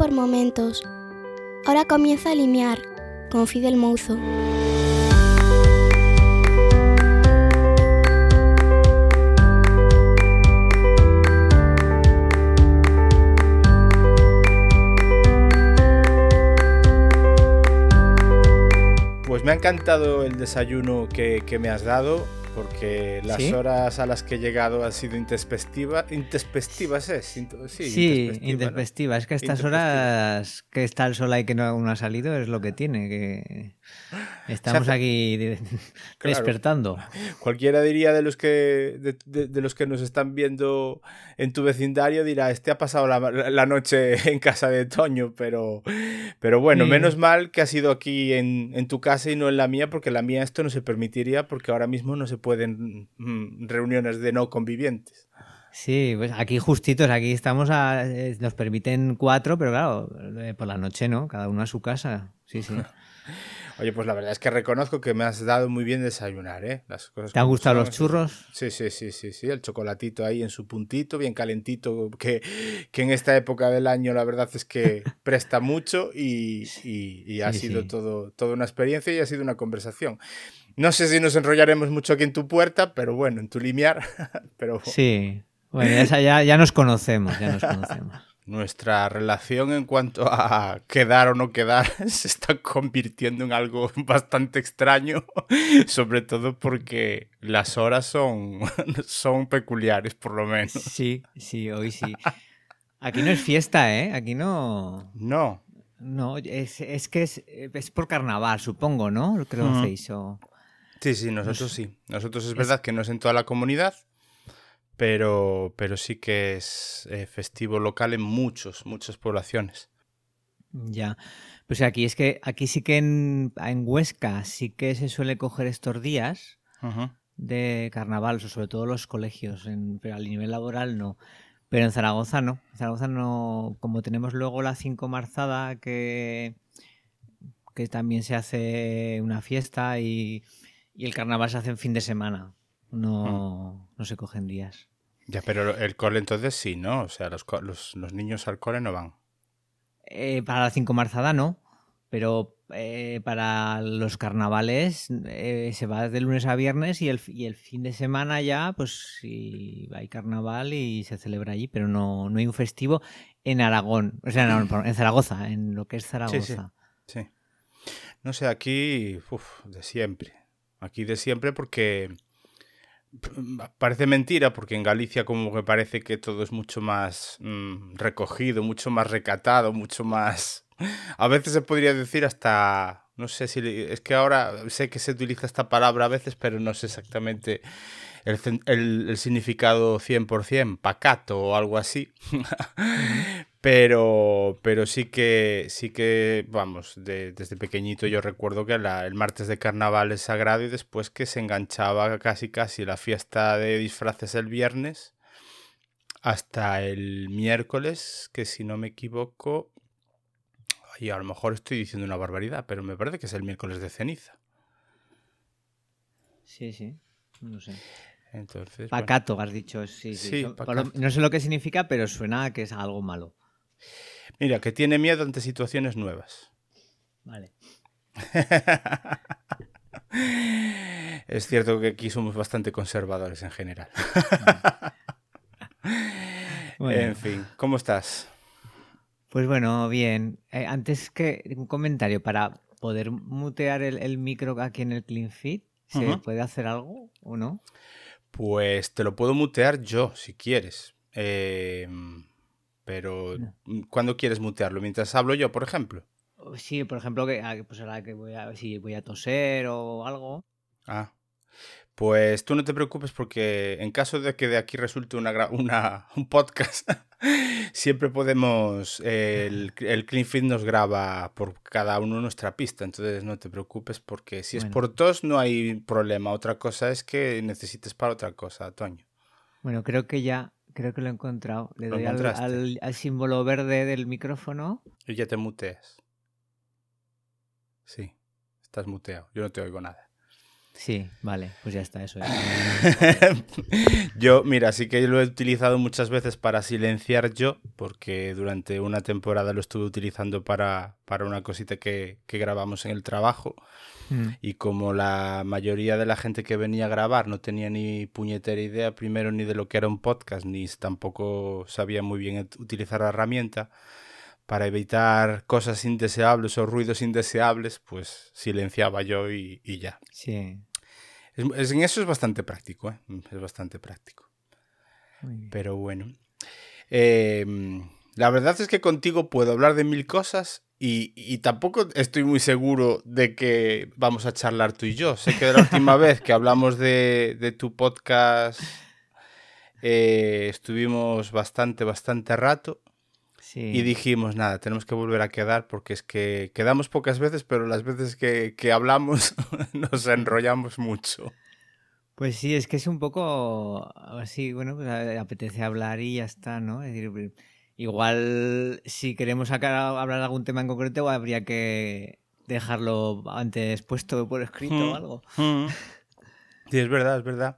por momentos. Ahora comienza a limiar, con Fidel Mouzo. Pues me ha encantado el desayuno que, que me has dado porque las ¿Sí? horas a las que he llegado han sido intempestiva, intempestivas, ¿es? Sí, Sí, intempestiva, ¿no? Es que estas horas que está el sol ahí que no aún no ha salido es lo que tiene. Que estamos hace- aquí de- Claro. despertando. Cualquiera diría de los que de, de- de los que nos están viendo en tu vecindario dirá, este ha pasado la, la noche en casa de Toño, pero, pero bueno, Sí. menos mal que ha sido aquí en, en tu casa y no en la mía, porque la mía esto no se permitiría, porque ahora mismo no se pueden mm, reuniones de no convivientes. Sí, pues aquí justitos, aquí estamos a. eh, Nos permiten cuatro, pero claro, eh, por la noche no, cada uno a su casa. Sí, sí. Oye, pues la verdad es que reconozco que me has dado muy bien desayunar, ¿eh? Las cosas ¿Te han gustado los churros? Sí, sí, sí, sí, sí, el chocolatito ahí en su puntito, bien calentito, que, que en esta época del año la verdad es que presta mucho y, y- y ha Sí, sido sí. todo, toda una experiencia y ha sido una conversación. No sé si nos enrollaremos mucho aquí en tu puerta, pero bueno, en tu limiar, pero Sí. Bueno, ya, ya, ya nos conocemos, ya nos conocemos. nuestra relación en cuanto a quedar o no quedar se está convirtiendo en algo bastante extraño, sobre todo porque las horas son, son peculiares, por lo menos. Sí, sí, hoy sí. Aquí no es fiesta, ¿eh? Aquí no. No, No, es, es que es, es por carnaval, supongo, ¿no? Lo que lo Ujú. hacéis. O... sí, sí, nosotros sí. Nosotros es verdad que no es en toda la comunidad, pero, pero sí que es eh, festivo local en muchos, muchas poblaciones. Ya. Pues aquí es que aquí sí que en, en Huesca sí que se suele coger estos días de carnaval, o sobre todo los colegios, en- pero al nivel laboral no. Pero en Zaragoza no. En Zaragoza no, como tenemos luego la 5 marzada que, que también se hace una fiesta y, y el carnaval se hace en fin de semana. No, no se cogen días. Ya, pero el cole entonces sí, ¿no? O sea, los, los, los niños al cole no van. Eh, para la 5 marzada no, pero eh, para los carnavales eh, se va de lunes a viernes y el, y el fin de semana ya, pues sí, hay carnaval y se celebra allí, pero no, no hay un festivo en Aragón, o sea, no, perdón, en Zaragoza, en lo que es Zaragoza. Sí. No sé, aquí, uf, de siempre. Aquí de siempre porque mm, parece mentira, porque en Galicia como que parece que todo es mucho más mm, recogido, mucho más recatado, mucho más... A veces se podría decir hasta... No sé si... Es que ahora sé que se utiliza esta palabra a veces, pero no sé exactamente el, el- el significado 100%, pacato o algo así. Pero, pero sí que, sí que, vamos, de- desde pequeñito yo recuerdo que la- el martes de carnaval es sagrado y después que se enganchaba casi casi la fiesta de disfraces el viernes hasta el miércoles, que si no me equivoco, y a lo mejor estoy diciendo una barbaridad, pero me parece que es el miércoles de ceniza. Sí, sí, no sé. Entonces, bueno. Pacato, has dicho, sí, sí. Sí, No- pacato. sé lo que significa, pero suena a que es algo malo. Mira, que tiene miedo ante situaciones nuevas. Vale. Es cierto que aquí somos bastante conservadores en general. Bueno. En fin, ¿cómo estás? Pues bueno, bien. Eh, antes que un comentario, para poder mutear el, el micro aquí en el Clean Fit, ¿se puede hacer algo o no? Pues te lo puedo mutear yo, si quieres. Eh, pero, No. ¿cuándo quieres mutearlo? ¿Mientras hablo yo, por ejemplo? O Sí, por ejemplo, que ah, pues ahora que voy a, si voy a toser o algo. Ah. Pues tú no te preocupes porque en caso de que de aquí resulte una, un podcast, siempre podemos, eh, el, el Clean Fit nos graba por cada uno nuestra pista, entonces no te preocupes porque si es por tos no hay problema, otra cosa es que necesites para otra cosa, Toño. Bueno, creo que ya, creo que lo he encontrado. Le ¿Lo doy al- al símbolo verde del micrófono. Y ya te muteas. Sí, estás muteado, yo no te oigo nada. Sí, vale, pues ya está, eso. yo, mira, sí que lo he utilizado muchas veces para silenciar yo, porque durante una temporada lo estuve utilizando para, para una cosita que, que grabamos en el trabajo. Mm. Y como la mayoría de la gente que venía a grabar no tenía ni puñetera idea primero ni de lo que era un podcast, ni tampoco sabía muy bien utilizar la herramienta, para evitar cosas indeseables o ruidos indeseables, pues silenciaba yo y, ya. Sí. Es, en eso es bastante práctico, ¿eh? Es bastante práctico. Pero bueno. Em, la verdad es que contigo puedo hablar de mil cosas y, tampoco estoy muy seguro de que vamos a charlar tú y yo. Sé que de la última vez que hablamos de, tu podcast eh, estuvimos bastante, bastante rato. Y dijimos, nada, tenemos que volver a quedar porque es que quedamos pocas veces, pero las veces que, que hablamos nos enrollamos mucho. Pues sí, es que es un poco así, bueno, pues apetece hablar y ya está, ¿no? Es decir, Igual, si queremos sacar, hablar de algún tema en concreto, habría que dejarlo antes puesto por escrito o hmm. algo. Hmm. Sí, es verdad, es verdad.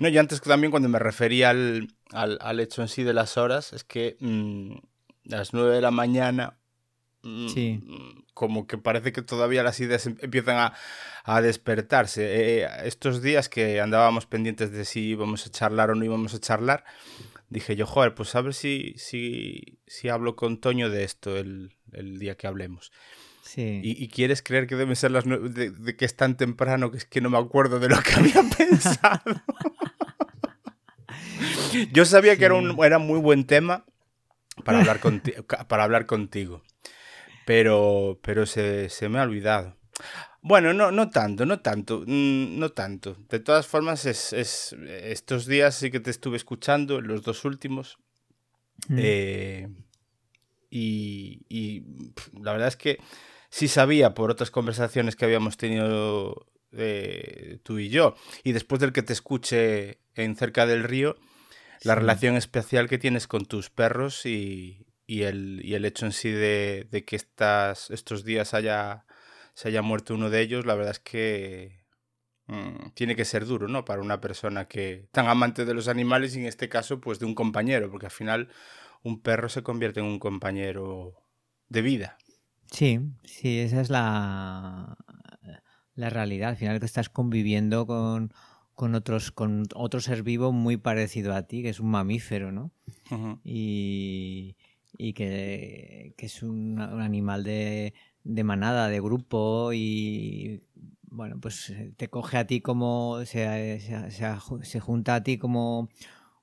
No, yo antes también cuando me refería al, al, hecho en sí de las horas, es que mm, a las 9 de la mañana, mm, sí. como que parece que todavía las ideas em, empiezan a, a despertarse. Eh, estos días que andábamos pendientes de si íbamos a charlar o no íbamos a charlar, dije yo, joder, pues a ver si, si, si hablo con Toño de esto el, el día que hablemos. Sí. Y, quieres creer que deben ser las nueve, de, que es tan temprano que es que no me acuerdo de lo que había pensado. yo sabía que era un era muy buen tema para hablar, para hablar contigo, pero, pero se, se me ha olvidado. Bueno, no, no tanto, no tanto, mm, no tanto. De todas formas, es, es, estos días sí que te estuve escuchando, los dos últimos. Mm. Eh, y, y la verdad es que sí sabía por otras conversaciones que habíamos tenido eh, tú y yo, y después del que te escuché en cerca del río, la relación especial que tienes con tus perros y, y, el, y el hecho en sí de, de que estas, estos días haya se haya muerto uno de ellos, la verdad es que mm, tiene que ser duro, ¿no? Para una persona que tan amante de los animales y en este caso, pues de un compañero, porque al final un perro se convierte en un compañero de vida. Sí, sí, esa es la, la realidad. Al final que estás conviviendo con, con otros, con otro ser vivo muy parecido a ti, que es un mamífero, ¿no? y, y que, que es un, animal de, de manada, de grupo y bueno, pues eh, te coge a ti como, se, se, junta a ti como,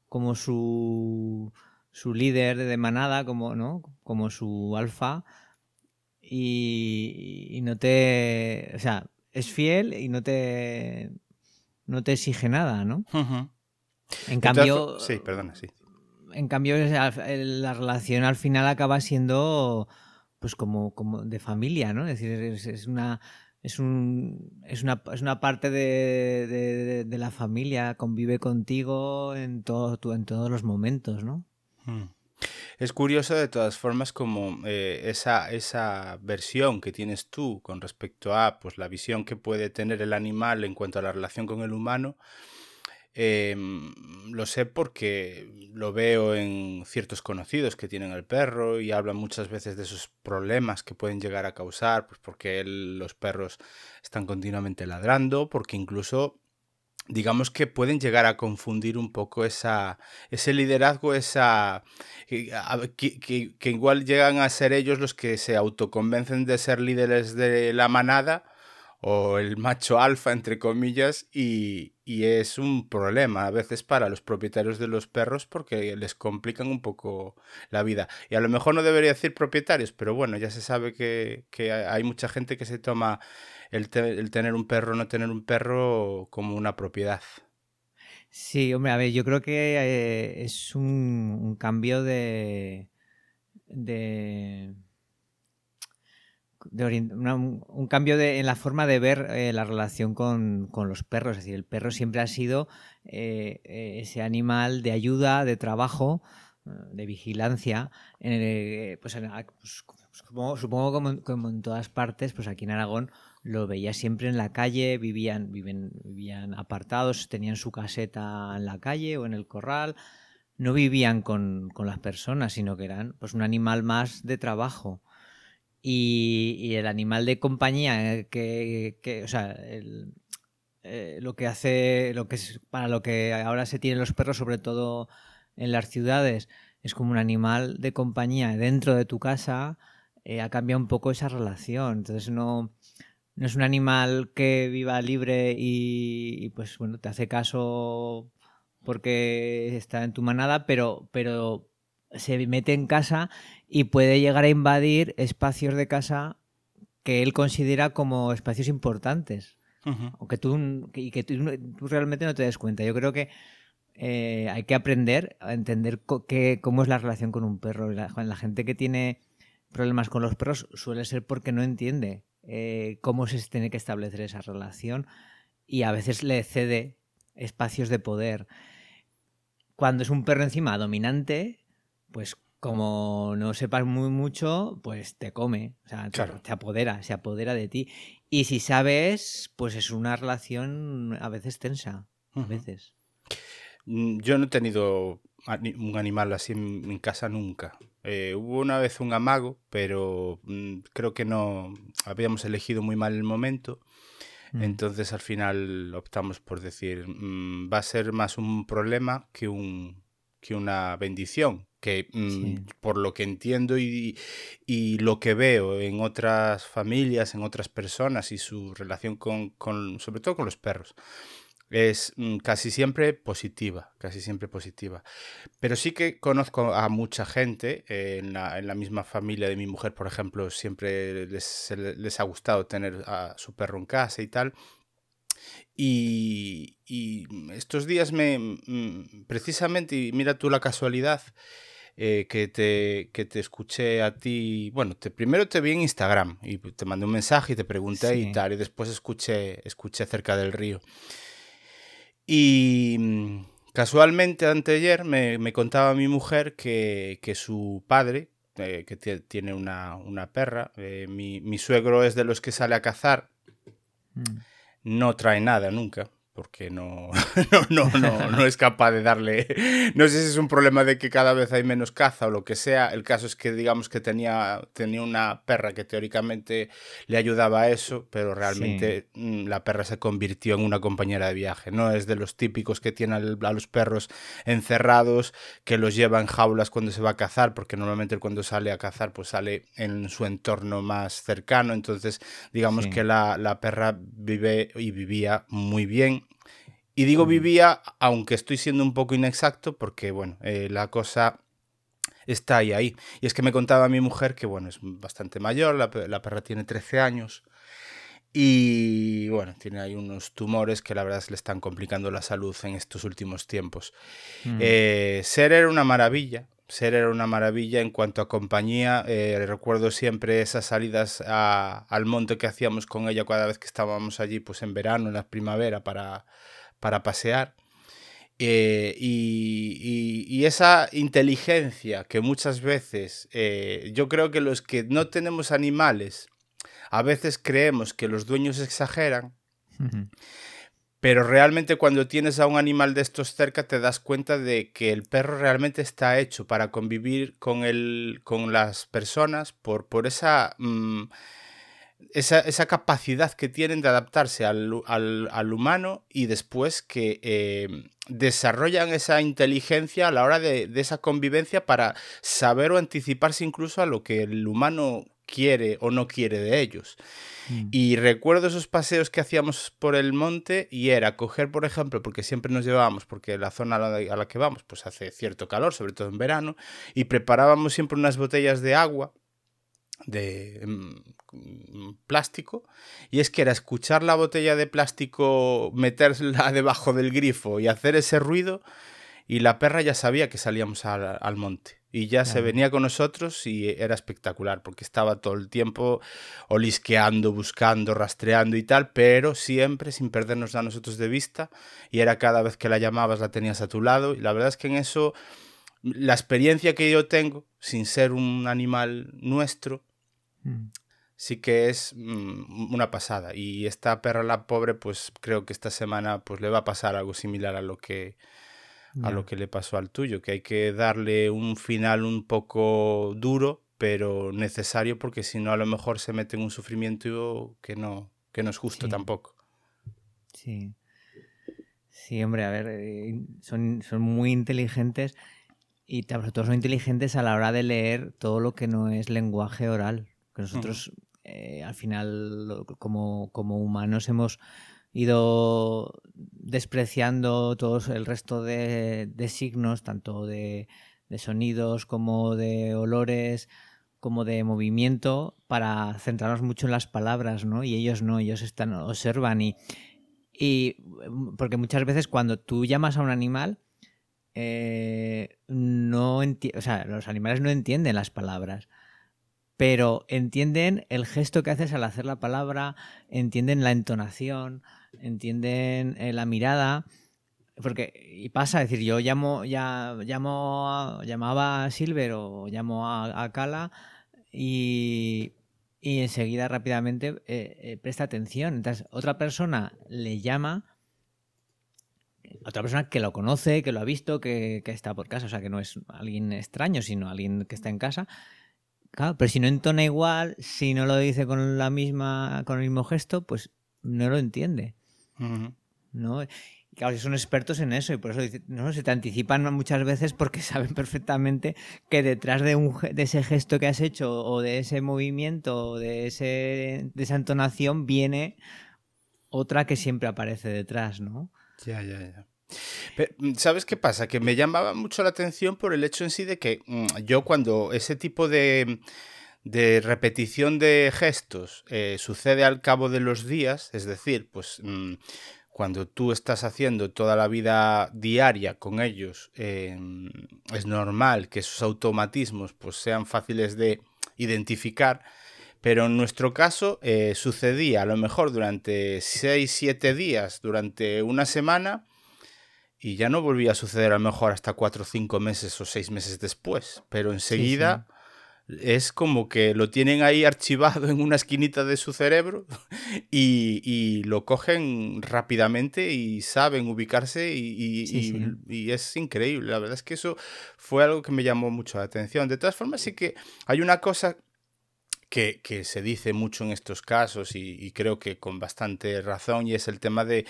como su, su líder de manada, como, ¿no? como su alfa y, no te, o sea, es fiel y no te, no te exige nada, ¿no? En cambio... Sí, perdona, sí. En cambio, la relación al final acaba siendo pues como, como de familia, ¿no? Es decir, es, una es, un, es, una, es una parte de, de, la familia, convive contigo en, todo, en todos los momentos, ¿no? Hmm. Es curioso de todas formas como eh, esa, esa versión que tienes tú con respecto a pues, la visión que puede tener el animal en cuanto a la relación con el humano, Em, lo sé porque lo veo en ciertos conocidos que tienen el perro y hablan muchas veces de esos problemas que pueden llegar a causar, pues porque los perros están continuamente ladrando, porque incluso digamos que pueden llegar a confundir un poco esa, ese liderazgo, esa que, que, igual llegan a ser ellos los que se autoconvencen de ser líderes de la manada o el macho alfa, entre comillas, y, y, es un problema a veces para los propietarios de los perros porque les complican un poco la vida. Y a lo mejor no debería decir propietarios, pero bueno, ya se sabe que, que hay mucha gente que se toma el, el, tener un perro o no tener un perro como una propiedad. Sí, hombre, a ver, yo creo que eh, es un, cambio de... de un cambio de, en la forma de ver eh, la relación con, los perros. Es decir, el perro siempre ha sido eh, ese animal de ayuda, de trabajo, de vigilancia. pues, pues supongo, como, en todas partes, pues aquí en Aragón lo veía siempre en la calle, vivían, viven, vivían apartados, tenían su caseta en la calle o en el corral, no vivían con, las personas, sino que eran pues un animal más de trabajo. Y, el animal de compañía eh, que, o sea, eh, lo que hace, lo que para lo que ahora se tienen los perros, sobre todo en las ciudades, es como un animal de compañía dentro de tu casa, eh, ha cambiado un poco esa relación. Entonces no, no es un animal que viva libre y, pues bueno, te hace caso porque está en tu manada, pero, pero se mete en casa y puede llegar a invadir espacios de casa que él considera como espacios importantes. Aunque tú, y que tú, realmente no te des cuenta. Yo creo que eh, hay que aprender a entender cómo es la relación con un perro. La, la, gente que tiene problemas con los perros suele ser porque no entiende eh, cómo se tiene que establecer esa relación y a veces le cede espacios de poder. Cuando es un perro encima dominante, pues como no sepas muy mucho, pues te come, o sea, te, apodera, se apodera de ti. Y si sabes, pues es una relación a veces tensa, a veces. Mm, yo no he tenido un animal así en, casa nunca. Eh, hubo una vez un amago, pero mm, creo que no habíamos elegido muy mal el momento. Mm. Entonces al final optamos por decir, mm, va a ser más un problema que, un, que una bendición. Que por lo que entiendo y, y, lo que veo en otras familias, en otras personas y su relación con, con sobre todo con los perros, es mm, casi siempre positiva, casi siempre positiva. Pero sí que conozco a mucha gente eh, en, la, en, la, misma familia de mi mujer, por ejemplo, siempre les, les, ha gustado tener a su perro en casa y tal. Y, y estos días me, mm, precisamente, y mira tú la casualidad, eh, que, te, que te escuché a ti, bueno, te, primero te vi en Instagram y te mandé un mensaje y te pregunté y tal, y después escuché, escuché cerca del río. Y mm, casualmente anteayer me, me contaba mi mujer que, que su padre, eh, que tiene una, una perra, eh, mi, mi, suegro es de los que sale a cazar, mm. no trae nada nunca porque no, no, no, no, es capaz de darle... No sé si es un problema de que cada vez hay menos caza o lo que sea. El caso es que digamos que tenía, tenía una perra que teóricamente le ayudaba a eso, pero realmente mm, la perra se convirtió en una compañera de viaje. No es de los típicos que tienen a los perros encerrados, que los lleva en jaulas cuando se va a cazar, porque normalmente cuando sale a cazar pues sale en su entorno más cercano. Entonces digamos que la, la perra vive y vivía muy bien y digo vivía, aunque estoy siendo un poco inexacto, porque bueno, eh, la cosa está ahí, ahí. Y es que me contaba mi mujer que bueno, es bastante mayor, la, perra tiene 13 años. Y bueno, tiene ahí unos tumores que la verdad le están complicando la salud en estos últimos tiempos. Mm. Eh, ser era una maravilla, ser era una maravilla en cuanto a compañía. Eh, recuerdo siempre esas salidas al monte que hacíamos con ella cada vez que estábamos allí, pues en verano, en la primavera, para, para pasear. Eh, y, esa inteligencia que muchas veces eh, yo creo que los que no tenemos animales a veces creemos que los dueños exageran, pero realmente cuando tienes a un animal de estos cerca te das cuenta de que el perro realmente está hecho para convivir con, el, con las personas por, por esa... Mm, esa, esa, capacidad que tienen de adaptarse al, al, al humano y después que eh, desarrollan esa inteligencia a la hora de, de, esa convivencia para saber o anticiparse incluso a lo que el humano quiere o no quiere de ellos. Mm. Y recuerdo esos paseos que hacíamos por el monte y era coger, por ejemplo, porque siempre nos llevábamos, porque la zona a la, a la que vamos pues hace cierto calor, sobre todo en verano, y preparábamos siempre unas botellas de agua de mm, plástico y es que era escuchar la botella de plástico meterla debajo del grifo y hacer ese ruido y la perra ya sabía que salíamos al, monte y ya se venía con nosotros y era espectacular porque estaba todo el tiempo olisqueando, buscando, rastreando y tal, pero siempre sin perdernos a nosotros de vista y era cada vez que la llamabas la tenías a tu lado y la verdad es que en eso la experiencia que yo tengo sin ser un animal nuestro Mm. sí que es mm, una pasada. Y esta perra, la pobre, pues creo que esta semana pues le va a pasar algo similar a lo que a lo que le pasó al tuyo, que hay que darle un final un poco duro, pero necesario porque si no a lo mejor se mete en un sufrimiento que no, que no es justo tampoco. Sí. Sí, hombre, a ver, eh, son, son muy inteligentes y sobre todo son inteligentes a la hora de leer todo lo que no es lenguaje oral. Que nosotros eh, al final como, humanos hemos ido despreciando todos el resto de, signos, tanto de, sonidos como de olores, como de movimiento, para centrarnos mucho en las palabras, ¿no? Y ellos no, ellos están, observan y, y porque muchas veces cuando tú llamas a un animal, eh, no o sea, los animales no entienden las palabras pero entienden el gesto que haces al hacer la palabra, entienden la entonación, entienden eh, la mirada. Porque, y pasa, es decir, yo llamo, ya, llamo llamaba a Silver o llamo a, Kala y, enseguida rápidamente eh, eh, presta atención. Entonces, otra persona le llama, otra persona que lo conoce, que lo ha visto, que, que está por casa, o sea, que no es alguien extraño, sino alguien que está en casa, Claro, pero si no entona igual, si no lo dice con la misma, con el mismo gesto, pues no lo entiende. ¿No? Y claro, si son expertos en eso y por eso no se te anticipan muchas veces porque saben perfectamente que detrás de, un, de ese gesto que has hecho o de ese movimiento o de, ese, de esa entonación viene otra que siempre aparece detrás, ¿no? Ya, ya, ya. Mm, ¿Sabes qué pasa? Que me llamaba mucho la atención por el hecho en sí de que mm, yo cuando ese tipo de, de repetición de gestos eh, sucede al cabo de los días, es decir, pues mm, cuando tú estás haciendo toda la vida diaria con ellos, em, es normal que esos automatismos pues, sean fáciles de identificar. Pero en nuestro caso eh, sucedía a lo mejor durante 6, 7 días, durante una semana, y ya no volvía a suceder a lo mejor hasta cuatro cinco meses o seis meses después, pero enseguida es como que lo tienen ahí archivado en una esquinita de su cerebro y, lo cogen rápidamente y saben ubicarse y, y, es increíble. La verdad es que eso fue algo que me llamó mucho la atención. De todas formas, sí que hay una cosa que, se dice mucho en estos casos y, creo que con bastante razón y es el tema de,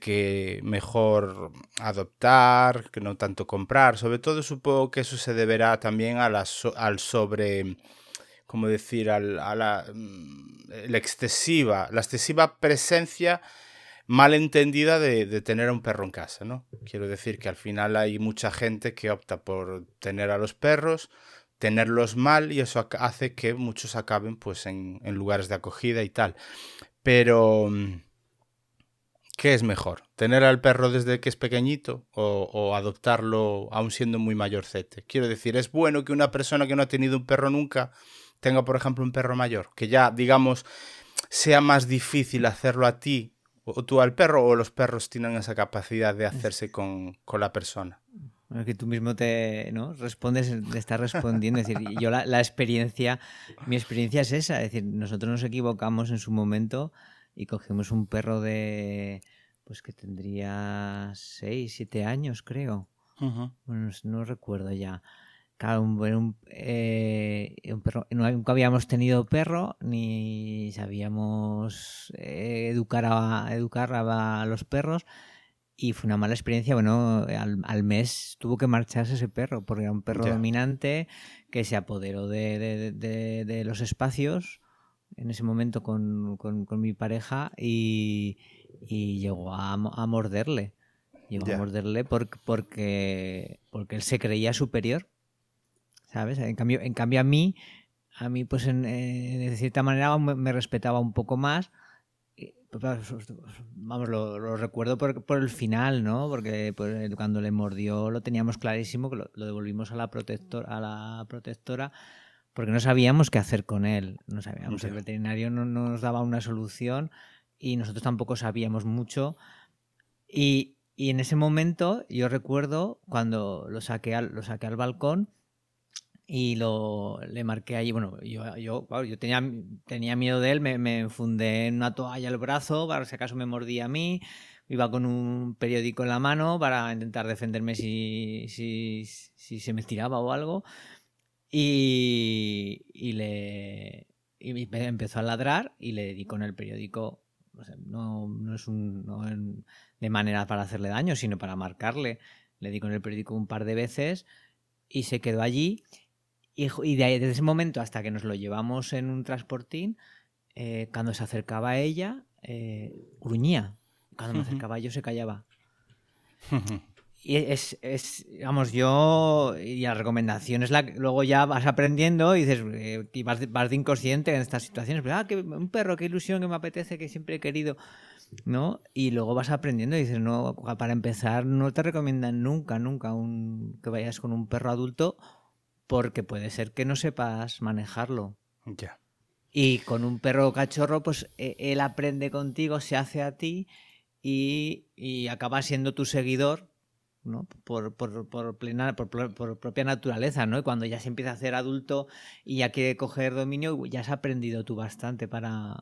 que mejor adoptar, que no tanto comprar. Sobre todo supongo que eso se deberá también a la, al sobre, ¿cómo decir? a la, mm, excesiva, la excesiva presencia mal entendida de, de, tener a un perro en casa, ¿no? Quiero decir que al final hay mucha gente que opta por tener a los perros tenerlos mal y eso hace que muchos acaben pues en, lugares de acogida y tal. Pero, mm, ¿qué es mejor? ¿Tener al perro desde que es pequeñito o, adoptarlo aún siendo muy mayorcete? Quiero decir, es bueno que una persona que no ha tenido un perro nunca tenga, por ejemplo, un perro mayor, que ya, digamos, sea más difícil hacerlo a ti o tú al perro o los perros tienen esa capacidad de hacerse con, con la persona que tú mismo te ¿no? respondes, te estás respondiendo. Es decir, yo la, la, experiencia, mi experiencia es esa. Es decir, nosotros nos equivocamos en su momento y cogimos un perro de, pues que tendría 6, 7 años, creo. Bueno, no, recuerdo ya. Claro, un, eh, un, perro, nunca habíamos tenido perro ni sabíamos eh, educar, a, educar a los perros y fue una mala experiencia. Bueno, al, mes tuvo que marcharse ese perro, porque era un perro dominante que se apoderó de, los espacios en ese momento con, mi pareja y, llegó a, morderle. Llegó a morderle porque, porque, porque él se creía superior. ¿Sabes? En cambio, en cambio a mí, a mí, pues en, eh, de cierta manera me respetaba un poco más vamos, lo, recuerdo por, por, el final, ¿no? Porque pues, cuando le mordió lo teníamos clarísimo, que lo, devolvimos a la, protector, a la protectora porque no sabíamos qué hacer con él. No sabíamos, el veterinario no, nos daba una solución y nosotros tampoco sabíamos mucho. Y, en ese momento yo recuerdo cuando lo saqué al, lo saqué al balcón y lo le marqué allí. Bueno, yo, yo, yo tenía, tenía miedo de él, me, me fundé en una toalla al brazo para si acaso me mordía a mí. Iba con un periódico en la mano para intentar defenderme si, si, si se me estiraba o algo. Y, y le y empezó a ladrar y le di con el periódico. no, no, es un, no de manera para hacerle daño, sino para marcarle. Le di con el periódico un par de veces y se quedó allí y, de desde ese momento hasta que nos lo llevamos en un transportín, eh, cuando se acercaba a ella, eh, gruñía. Cuando me acercaba yo se callaba. y es, es, vamos, yo, y la recomendación es la que luego ya vas aprendiendo y dices, eh, y vas, vas, de inconsciente en estas situaciones, pero, ah, que un perro, qué ilusión, que me apetece, que siempre he querido, ¿no? Y luego vas aprendiendo y dices, no, para empezar, no te recomiendan nunca, nunca un, que vayas con un perro adulto porque puede ser que no sepas manejarlo. Ya. Y con un perro cachorro, pues e, él aprende contigo, se hace a ti y, y acaba siendo tu seguidor, ¿no? Por, por, por, plena, por, por, propia naturaleza, ¿no? Y cuando ya se empieza a hacer adulto y ya quiere coger dominio, ya has aprendido tú bastante para,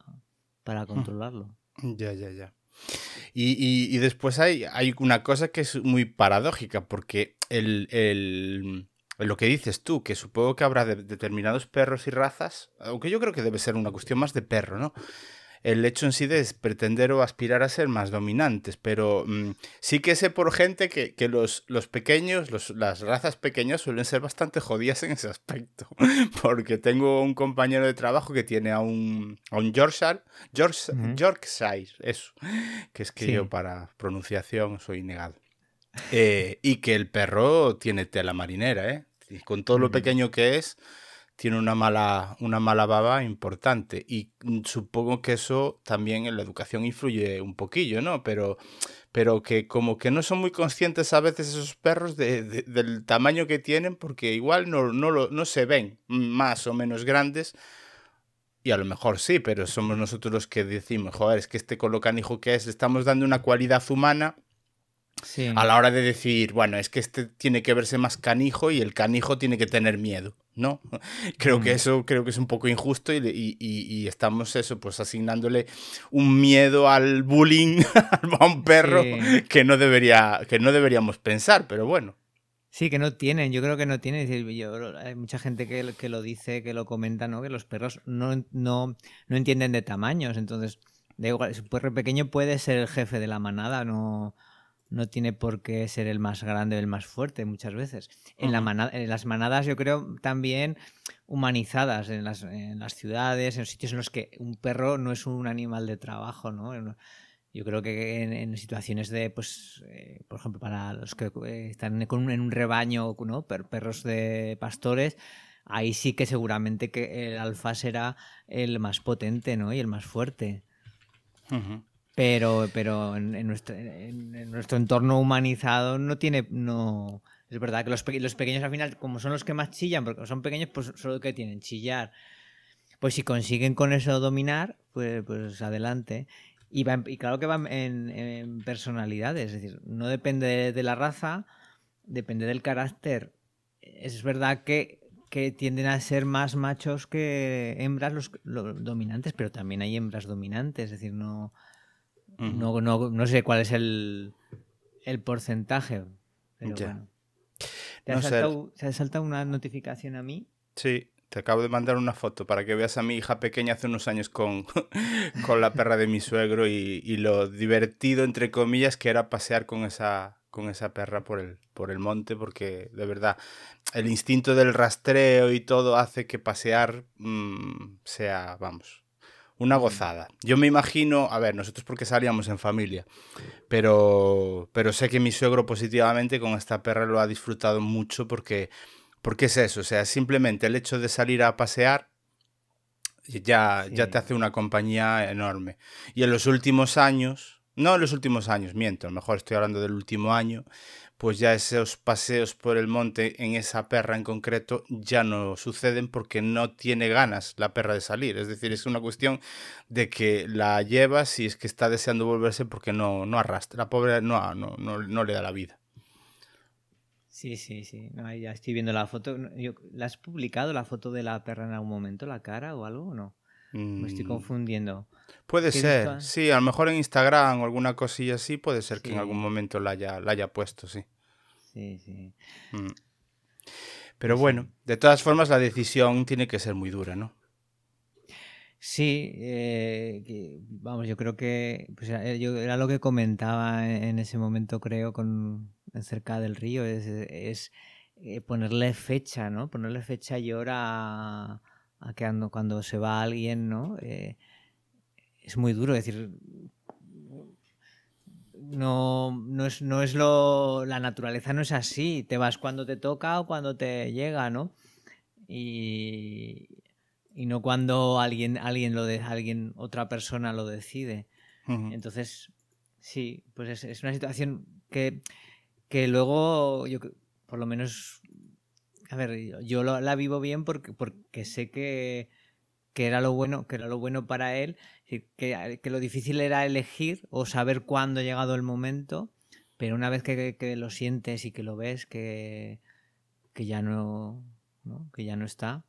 para controlarlo. Ya, ya, ya. Y, y, y, después hay, hay una cosa que es muy paradójica, porque el, el lo que dices tú, que supongo que habrá determinados perros y razas, aunque yo creo que debe ser una cuestión más de perro, ¿no? El hecho en sí de pretender o aspirar a ser más dominantes, pero mm, sí que sé por gente que, que los, los, pequeños, los, las razas pequeñas suelen ser bastante jodidas en ese aspecto, porque tengo un compañero de trabajo que tiene a un, a un Yorkshire, Yorkshire, eso, que es que yo para pronunciación soy negado. Eh, y que el perro tiene tela marinera, ¿eh? Y con todo lo pequeño que es, tiene una mala, una mala baba importante. Y mm, supongo que eso también en la educación influye un poquillo, ¿no? Pero, pero que como que no son muy conscientes a veces esos perros de, del tamaño que tienen, porque igual no, no, lo, no se ven más o menos grandes. Y a lo mejor sí, pero somos nosotros los que decimos, joder, es que este colocanijo que es, le estamos dando una cualidad humana a la hora de decir, bueno, es que este tiene que verse más canijo y el canijo tiene que tener miedo, ¿no? Creo que mm. eso creo que es un poco injusto y, estamos eso, pues asignándole un miedo al bullying a un perro que, no debería, que no deberíamos pensar, pero bueno. Sí, que no tienen, yo creo que no tienen. hay mucha gente que, que, lo dice, que lo comenta, ¿no? Que los perros no, no, no entienden de tamaños, entonces, da igual, un perro pequeño puede ser el jefe de la manada, no no tiene por qué ser el más grande o el más fuerte muchas veces. En, la en las manadas yo creo también humanizadas, en las, en las, ciudades, en los sitios en los que un perro no es un animal de trabajo, ¿no? Yo creo que en, situaciones de, pues, eh, por ejemplo, para los que eh, están en un rebaño, ¿no? perros de pastores, ahí sí que seguramente que el alfa será el más potente, ¿no? Y el más fuerte. Pero, pero en, nuestro, en, nuestro, entorno humanizado no tiene. no Es verdad que los, los, pequeños al final, como son los que más chillan, porque son pequeños, pues solo que tienen chillar. Pues si consiguen con eso dominar, pues, pues adelante. Y, y claro que van en, personalidades, es decir, no depende de, la raza, depende del carácter. Es verdad que que tienden a ser más machos que hembras los, los, dominantes, pero también hay hembras dominantes, es decir, no, no, no, no, sé cuál es el, el porcentaje. Pero bueno. ¿Te, ha saltado, ha saltado, una notificación a mí? Sí, te acabo de mandar una foto para que veas a mi hija pequeña hace unos años con, con la perra de mi suegro y, y, lo divertido, entre comillas, que era pasear con esa, con esa perra por el, por el monte, porque de verdad el instinto del rastreo y todo hace que pasear mm, sea, vamos, una gozada. Yo me imagino, a ver, nosotros porque salíamos en familia, pero, pero sé que mi suegro positivamente con esta perra lo ha disfrutado mucho porque, porque es eso, o sea, simplemente el hecho de salir a pasear ya, ya te hace una compañía enorme. Y en los últimos años, no en los últimos años, miento, a lo mejor estoy hablando del último año, pues ya esos paseos por el monte en esa perra en concreto ya no suceden porque no tiene ganas la perra de salir. Es decir, es una cuestión de que la llevas y es que está deseando volverse porque no, no arrastra. La pobre no, no, no, le da la vida. Sí, sí, sí. No, ya estoy viendo la foto. ¿La has publicado la foto de la perra en algún momento, la cara o algo o no? Me estoy mm. confundiendo. Puede ser, sí, a lo mejor en Instagram o alguna cosilla así, puede ser que en algún momento la haya, la haya puesto, sí. Sí, sí. Mm. Pero bueno, de todas formas la decisión tiene que ser muy dura, ¿no? Sí, eh, vamos, yo creo que pues era, yo, era lo que comentaba en ese momento, creo, con cerca del río, es, eh, ponerle fecha, ¿no? Ponerle fecha y hora a, que cuando se va alguien, ¿no? Eh, es muy duro decir, no, no, es, no es lo. La naturaleza no es así. Te vas cuando te toca o cuando te llega, ¿no? Y, y no cuando alguien, alguien lo de, alguien, otra persona lo decide. Entonces, sí, pues es, una situación que, que luego yo por lo menos a ver, yo la vivo bien porque, sé que, era lo bueno, que era lo bueno para él, que, lo difícil era elegir o saber cuándo ha llegado el momento, pero una vez que, lo sientes y que lo ves, que, ya no, está,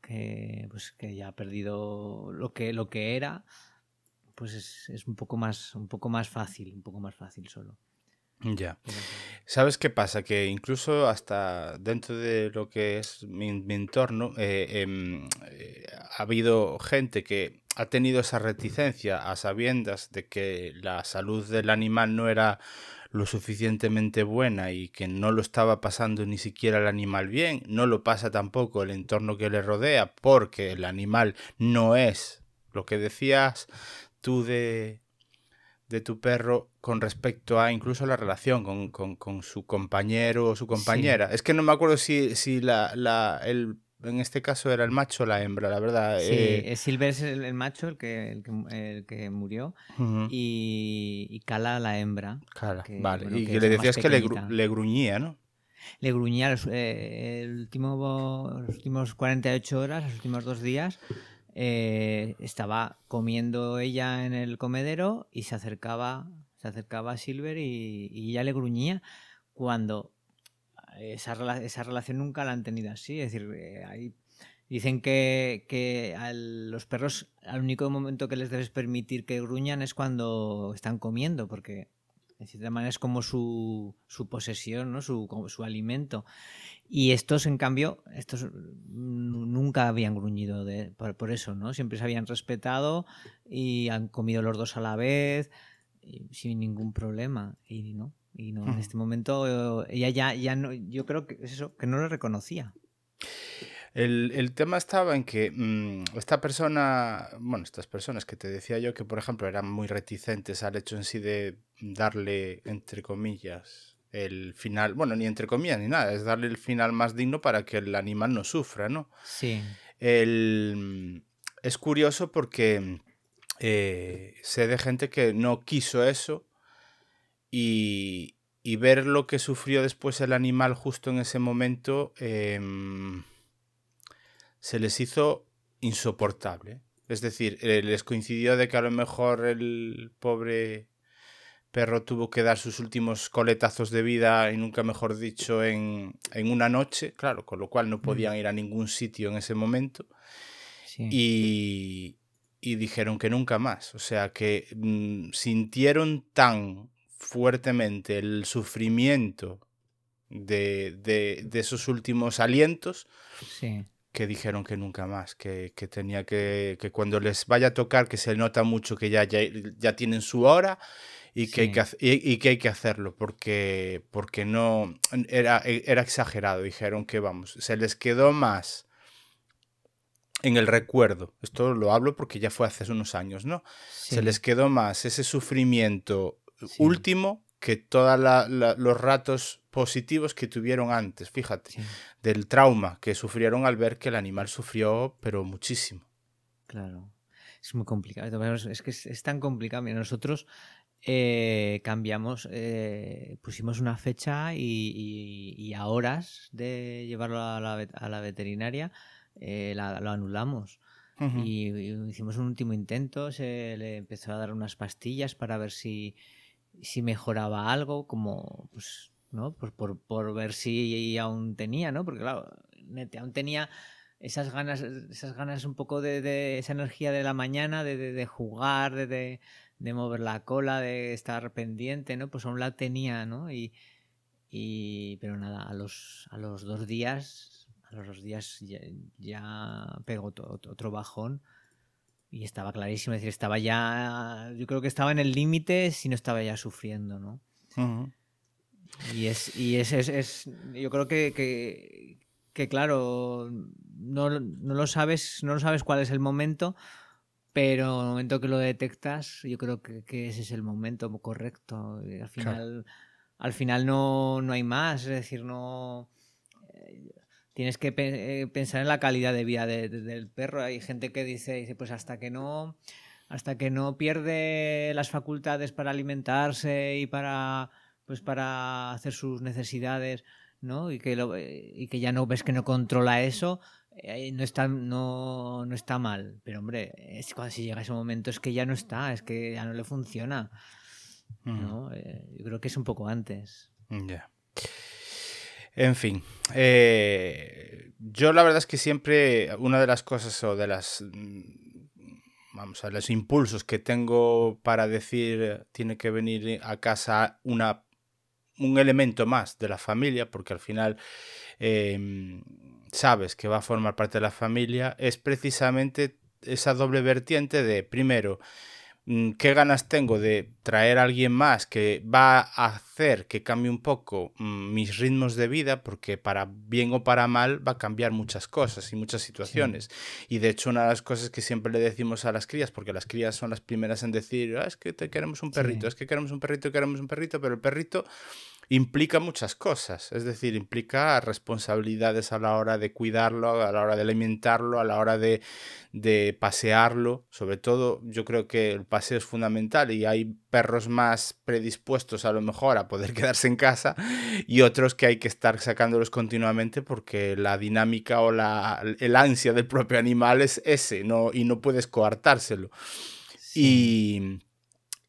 que pues que ya ha perdido lo que lo que era, pues es, es un poco más un poco más fácil, un poco más fácil solo. Ya. ¿Sabes qué pasa? Que incluso hasta dentro de lo que es mi, entorno, eh, em, eh, ha habido gente que ha tenido esa reticencia a sabiendas de que la salud del animal no era lo suficientemente buena y que no lo estaba pasando ni siquiera el animal bien, no lo pasa tampoco el entorno que le rodea, porque el animal no es lo que decías tú de, de tu perro con respecto a incluso la relación con, su compañero o su compañera. Es que no me acuerdo si, si la, la, el, en este caso era el macho o la hembra, la verdad. Sí, eh... Silver es el, macho, el que, el que, murió, y, Cala la hembra. Cala, vale. y que, le decías que le, le, gruñía, ¿no? Le gruñía los, eh, el último, los últimos 48 horas, los últimos dos días, eh, estaba comiendo ella en el comedero y se acercaba, se acercaba a Silver y, ella le gruñía cuando esa, esa, relación nunca la han tenido así. Es decir, eh, dicen que, que a los perros al único momento que les debes permitir que gruñan es cuando están comiendo, porque de cierta manera es como su, su posesión, ¿no? su, su alimento. Y estos, en cambio, estos nunca habían gruñido de, por, eso, ¿no? Siempre se habían respetado y han comido los dos a la vez sin ningún problema. Y no, y no, en este momento ella ya, ya no, yo creo que es eso, que no lo reconocía. El, tema estaba en que mm, esta persona, bueno, estas personas que te decía yo que, por ejemplo, eran muy reticentes al hecho en sí de darle, entre comillas, el final, bueno, ni entre comillas ni nada, es darle el final más digno para que el animal no sufra, ¿no? Sí. El, es curioso porque eh, sé de gente que no quiso eso y, y, ver lo que sufrió después el animal justo en ese momento em, se les hizo insoportable. Es decir, eh, les coincidió de que a lo mejor el pobre perro tuvo que dar sus últimos coletazos de vida, y nunca mejor dicho, en, una noche, claro, con lo cual no podían ir a ningún sitio en ese momento. Y, dijeron que nunca más. O sea, que mm, sintieron tan fuertemente el sufrimiento de, esos últimos alientos que dijeron que nunca más, que, tenía que, que cuando les vaya a tocar, que se nota mucho que ya, ya, ya tienen su hora y que, hay, que, y, que hay que hacerlo porque, porque no era, era exagerado. Dijeron que vamos, se les quedó más en el recuerdo. Esto lo hablo porque ya fue hace unos años, ¿no? Se les quedó más ese sufrimiento último que todos los ratos positivos que tuvieron antes, fíjate, del trauma que sufrieron al ver que el animal sufrió, pero muchísimo. Claro, es muy complicado. Es que es, tan complicado. nosotros eh, cambiamos, eh, pusimos una fecha y, a horas de llevarlo a la, veterinaria eh, lo anulamos. y, hicimos un último intento, se le empezó a dar unas pastillas para ver si, si mejoraba algo, como pues, ¿no? Por, por, por ver si aún tenía, ¿no? Porque claro, aún tenía esas ganas, esas ganas un poco de, de esa energía de la mañana, de, de, de jugar, de, de, mover la cola, de estar pendiente, ¿no? Pues aún la tenía, ¿no? Y, y pero nada, a los, a los dos días, a los días ya, ya pegó otro bajón y estaba clarísimo, es decir, estaba ya, yo creo que estaba en el límite si no estaba ya sufriendo, ¿no? Uh -huh. Y es, y es, es, es yo creo que, que, que claro, no, no, lo sabes, no lo sabes cuál es el momento, pero en el momento que lo detectas, yo creo que, que ese es el momento correcto. Al final, claro. al final no, no hay más, es decir, no tienes que pe pensar en la calidad de vida de, de, del perro. Hay gente que dice, dice, pues hasta que no hasta que no pierde las facultades para alimentarse y para pues para hacer sus necesidades, ¿no? Y que lo, y que ya no ves que no controla eso, eh, no está no, no está mal, pero hombre, es cuando si llega ese momento es que ya no está, es que ya no le funciona. ¿no? Mm. Eh, yo creo que es un poco antes. Ya. Yeah. En fin, eh, yo la verdad es que siempre una de las cosas o de las vamos a los impulsos que tengo para decir tiene que venir a casa una un elemento más de la familia, porque al final eh, sabes que va a formar parte de la familia, es precisamente esa doble vertiente de, primero, Mm, qué ganas tengo de traer a alguien más que va a hacer que cambie un poco mm, mis ritmos de vida, porque para bien o para mal va a cambiar muchas cosas y muchas situaciones. Sí. Y de hecho, una de las cosas que siempre le decimos a las crías, porque las crías son las primeras en decir, ah, es que te queremos un perrito, sí. es que queremos un perrito, queremos un perrito, pero el perrito implica muchas cosas, es decir, implica responsabilidades a la hora de cuidarlo, a la hora de alimentarlo, a la hora de, de, pasearlo. Sobre todo, yo creo que el paseo es fundamental y hay perros más predispuestos a lo mejor a poder quedarse en casa y otros que hay que estar sacándolos continuamente porque la dinámica o la, el ansia del propio animal es ese no, y no puedes coartárselo. Sí. Y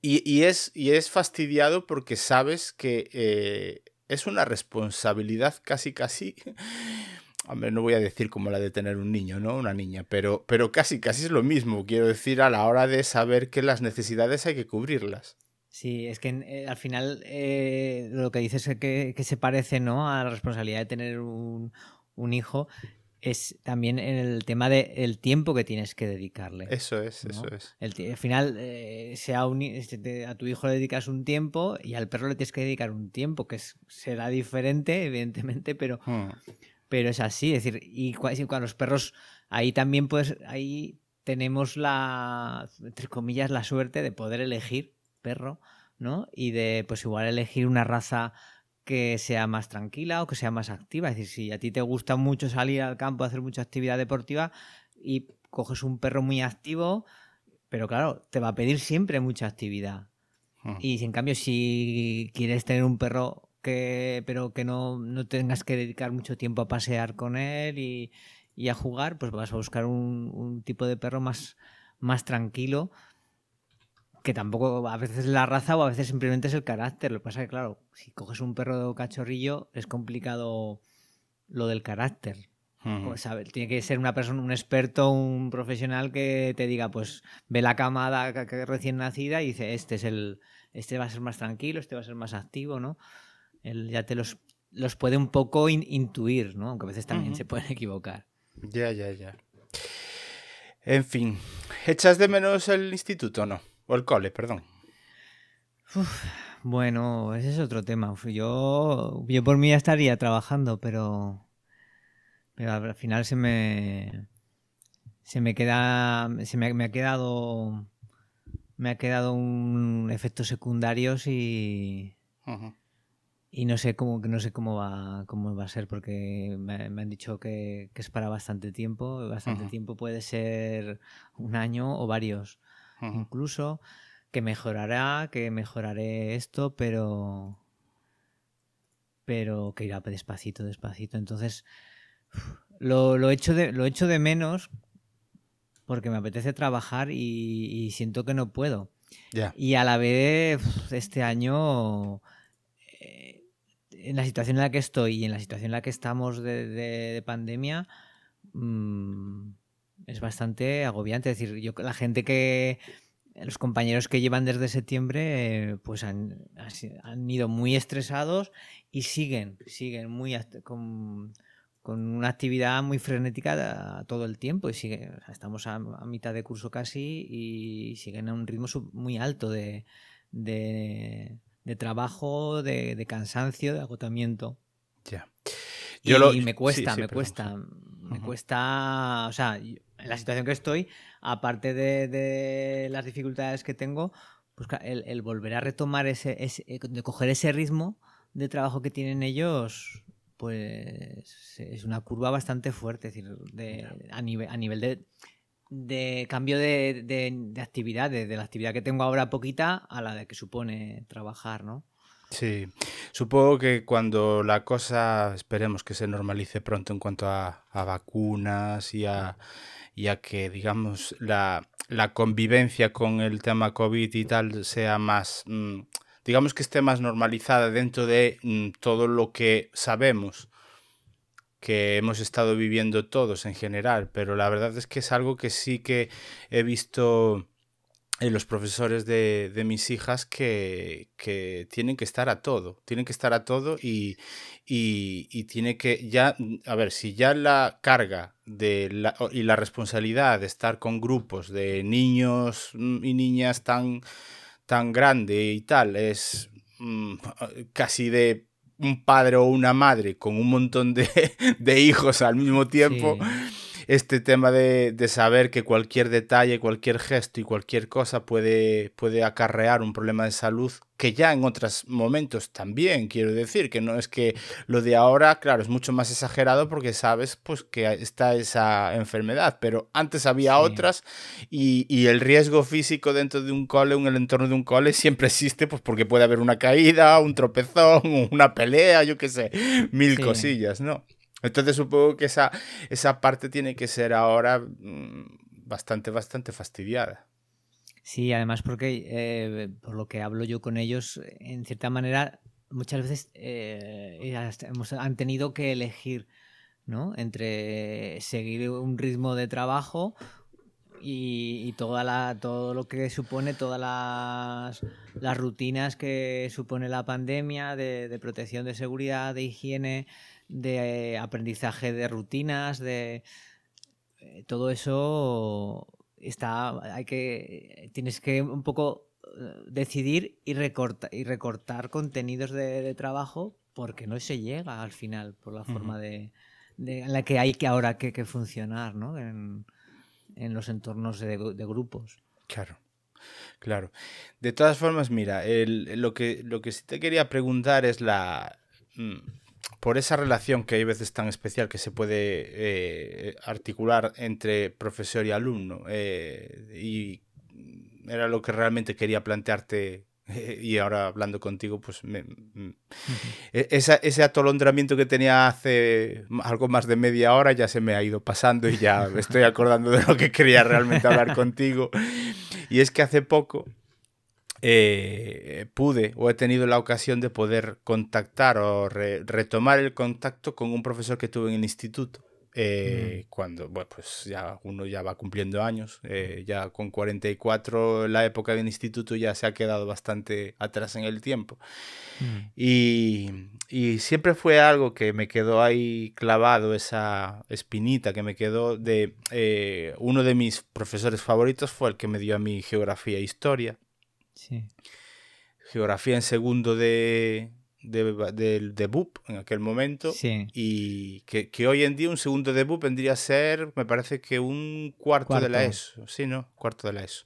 y, y, es, y es fastidiado porque sabes que eh, es una responsabilidad casi, casi. Hombre, no voy a decir como la de tener un niño, ¿no? Una niña, pero, pero casi, casi es lo mismo, quiero decir, a la hora de saber que las necesidades hay que cubrirlas. Sí, es que eh, al final eh, lo que dices es que, que, se parece ¿no? a la responsabilidad de tener un, un hijo es también en el tema del de tiempo que tienes que dedicarle. Eso es, ¿no? eso es. El, al final, eh, sea un, a tu hijo le dedicas un tiempo y al perro le tienes que dedicar un tiempo, que es, será diferente, evidentemente, pero, hmm. pero es así. Es decir, y cuando los perros, ahí también pues, ahí tenemos la, entre comillas, la suerte de poder elegir perro, ¿no? Y de, pues igual elegir una raza que sea más tranquila o que sea más activa. Es decir, si a ti te gusta mucho salir al campo a hacer mucha actividad deportiva y coges un perro muy activo, pero claro, te va a pedir siempre mucha actividad. Hmm. Y si en cambio, si quieres tener un perro que, pero que no, no tengas que dedicar mucho tiempo a pasear con él y, y a jugar, pues vas a buscar un, un tipo de perro más, más tranquilo que tampoco a veces es la raza o a veces simplemente es el carácter. Lo que pasa es que, claro, si coges un perro cachorrillo es complicado lo del carácter. Pues. Tiene que ser una persona, un experto, un profesional que te diga, pues ve la camada recién nacida y dice, este es el, este va a ser más tranquilo, este va a ser más activo, ¿no? Él ya te los, los puede un poco in, intuir, ¿no? Aunque a veces también uh -huh. se pueden equivocar. Ya, ya, ya. En fin, ¿echas de menos el instituto o no? O el cole, perdón. Uf, bueno, ese es otro tema. Yo, yo por mí ya estaría trabajando, pero, pero al final se me, se me queda, se me, me ha quedado, me ha quedado un efectos secundarios y, uh -huh. y no sé cómo, no sé cómo va, cómo va a ser porque me, me han dicho que, que, es para bastante tiempo. Bastante uh -huh. tiempo puede ser un año o varios uh -huh. incluso, que mejorará, que mejoraré esto, pero pero que irá despacito, despacito. Entonces, lo, lo, echo, de, lo echo de menos porque me apetece trabajar y, y siento que no puedo. Yeah. Y a la vez, este año, eh, en la situación en la que estoy y en la situación en la que estamos de, pandemia, mm, es bastante agobiante. Es decir, yo la gente que los compañeros que llevan desde septiembre pues han, ido muy estresados y siguen, siguen muy con, una actividad muy frenética todo el tiempo y sigue, estamos a, mitad de curso casi y siguen a un ritmo muy alto de, de, trabajo, de, cansancio, de agotamiento. Ya. y, me cuesta, me cuesta, me cuesta, o sea, en la situación que estoy, aparte de, las dificultades que tengo, pues el, volver a retomar ese, eh, de coger ese ritmo de trabajo que tienen ellos, pues es una curva bastante fuerte, es decir, a, nivel, a nivel de, cambio de, de, actividad, de, la actividad que tengo ahora poquita a la de que supone trabajar, ¿no? Sí, supongo que cuando la cosa, esperemos que se normalice pronto en cuanto a, a vacunas y a ya que, digamos, la, convivencia con el tema COVID y tal sea más, mm, digamos que esté más normalizada dentro de mm, todo lo que sabemos que hemos estado viviendo todos en general, pero la verdad es que es algo que sí que he visto los profesores de, mis hijas que, tienen que estar a todo, tienen que estar a todo y, y, tiene que ya, a ver, si ya la carga de la, y la responsabilidad de estar con grupos de niños y niñas tan, tan grande y tal es mm, casi de un padre o una madre con un montón de, hijos al mismo tiempo este tema de, saber que cualquier detalle, cualquier gesto y cualquier cosa puede, puede acarrear un problema de salud que ya en otros momentos también, quiero decir, que no es que lo de ahora, claro, es mucho más exagerado porque sabes pues que está esa enfermedad, pero antes había otras y, y, el riesgo físico dentro de un cole, en el entorno de un cole, siempre existe pues porque puede haber una caída, un tropezón, una pelea, yo qué sé, mil cosillas, ¿no? Entonces supongo que esa, esa parte tiene que ser ahora mm, bastante, bastante fastidiada. Sí, además porque eh, por lo que hablo yo con ellos, en cierta manera, muchas veces eh, han tenido que elegir ¿no? entre seguir un ritmo de trabajo y, toda la, todo lo que supone, todas las, las rutinas que supone la pandemia de, de protección de seguridad, de higiene, de aprendizaje de rutinas, de eh, todo eso está, hay que, tienes que un poco eh, decidir y, recortar y recortar contenidos de, trabajo porque no se llega al final por la forma de, en la que hay que ahora que, funcionar ¿no? en, los entornos de, grupos. Claro. Claro. De todas formas, mira, lo, que, lo que sí te quería preguntar es la... Mm, por esa relación que hay veces tan especial que se puede eh, articular entre profesor y alumno. Eh, y era lo que realmente quería plantearte y ahora hablando contigo, pues e, ese atolondramiento que tenía hace algo más de media hora ya se me ha ido pasando y ya me estoy acordando de lo que quería realmente hablar contigo. Y es que hace poco eh, pude o he tenido la ocasión de poder contactar o retomar el contacto con un profesor que tuve en el instituto. Eh, mm. Cuando, bueno, pues ya uno ya va cumpliendo años, eh, ya con 44 la época del instituto ya se ha quedado bastante atrás en el tiempo. Mm. Y, y, siempre fue algo que me quedó ahí clavado, esa espinita que me quedó de uno de mis profesores favoritos fue el que me dio a mi geografía e historia. Geografía en segundo de, de, de, BUP en aquel momento. Y que, hoy en día un segundo de BUP vendría a ser, me parece que un cuarto, de la ESO. Sí, ¿no? Cuarto de la ESO.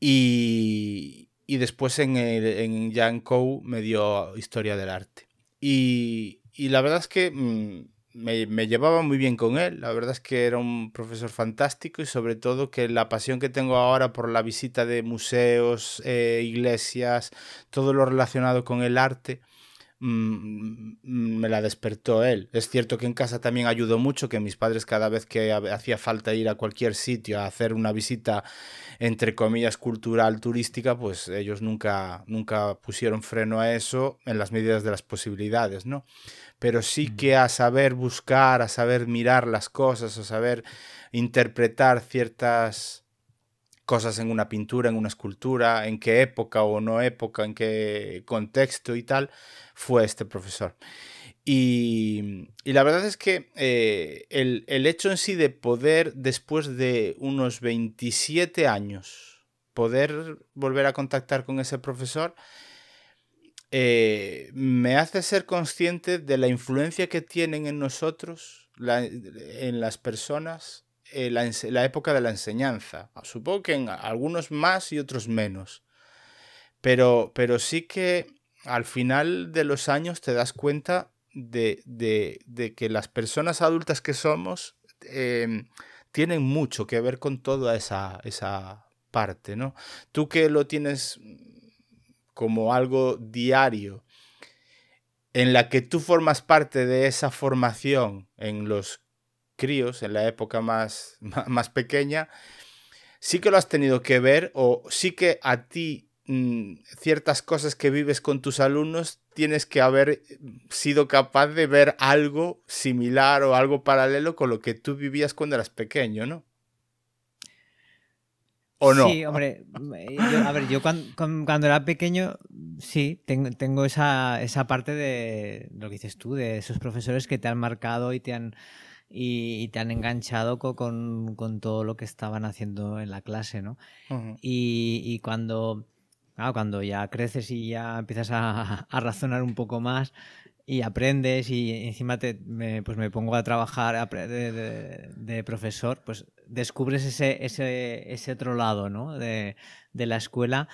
Y, y después en, el, en Yankou me dio historia del arte. Y, y la verdad es que mm, me, llevaba muy bien con él. La verdad es que era un profesor fantástico y sobre todo que la pasión que tengo ahora por la visita de museos, eh, iglesias, todo lo relacionado con el arte, mm, mm, me la despertó él. Es cierto que en casa también ayudó mucho, que mis padres cada vez que hacía falta ir a cualquier sitio a hacer una visita, entre comillas, cultural, turística, pues ellos nunca, nunca pusieron freno a eso en las medidas de las posibilidades, ¿no? Pero sí que a saber buscar, a saber mirar las cosas, a saber interpretar ciertas cosas en una pintura, en una escultura, en qué época o no época, en qué contexto y tal, fue este profesor. Y, la verdad es que eh, el, hecho en sí de poder, después de unos 27 años, poder volver a contactar con ese profesor, eh, me hace ser consciente de la influencia que tienen en nosotros, en las personas, eh, la, época de la enseñanza. Supongo que en algunos más y otros menos. Pero, pero sí que al final de los años te das cuenta de, que las personas adultas que somos em, tienen mucho que ver con toda esa, esa parte, ¿no? Tú que lo tienes como algo diario, en la que tú formas parte de esa formación en los críos, en la época más, más pequeña, sí que lo has tenido que ver o sí que a ti mm, ciertas cosas que vives con tus alumnos tienes que haber sido capaz de ver algo similar o algo paralelo con lo que tú vivías cuando eras pequeño, ¿no? ¿O no? Sí, hombre, a ver, yo cuando, era pequeño, sí, tengo, tengo esa, esa parte de lo que dices tú, de esos profesores que te han marcado y te han, y, te han enganchado con, con, todo lo que estaban haciendo en la clase, ¿no? y, y, cuando, cuando ya creces y ya empiezas a, a, razonar un poco más y aprendes y encima te, me, pues me pongo a trabajar de, de, profesor, pues descubres ese, ese, ese otro lado, ¿no? De, de la escuela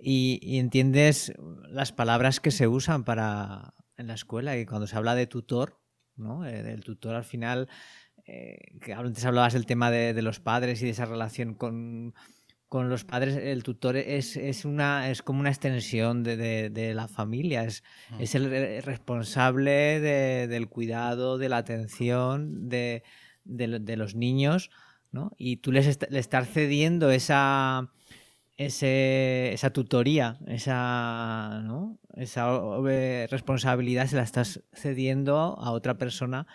y, y entiendes las palabras que se usan para en la escuela y cuando se habla de tutor, ¿no? Eh, el tutor al final, eh, que antes hablabas del tema de, los padres y de esa relación con, los padres, el tutor es, es, una, es como una extensión de, la familia, es, mm. es el responsable del cuidado, de la atención de, los niños, ¿no? Y tú les le estás cediendo esa, esa tutoría, esa, esa responsabilidad se la estás cediendo a otra persona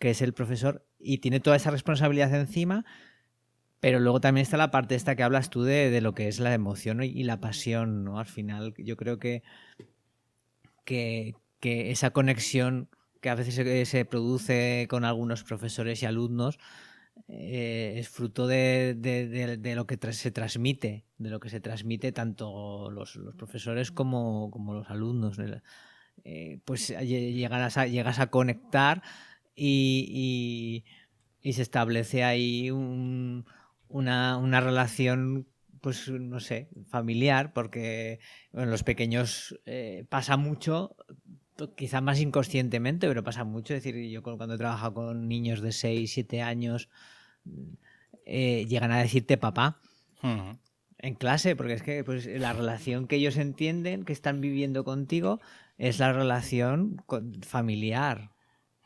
que es el profesor y tiene toda esa responsabilidad encima, pero luego también está la parte esta que hablas tú de, lo que es la emoción y la pasión, ¿no? Al final yo creo que, que, esa conexión que a veces se produce con algunos profesores y alumnos, eh, es fruto de, lo que se transmite, de lo que se transmite tanto los, profesores como, los alumnos. Eh, pues llegas a, llegas a conectar y, se establece ahí una, relación pues no sé, familiar, porque en los pequeños eh, pasa mucho, quizá más inconscientemente, pero pasa mucho. Es decir, yo cuando he trabajado con niños de 6, 7 años, eh, llegan a decirte papá. En clase, porque es que pues, la relación que ellos entienden, que están viviendo contigo, es la relación familiar.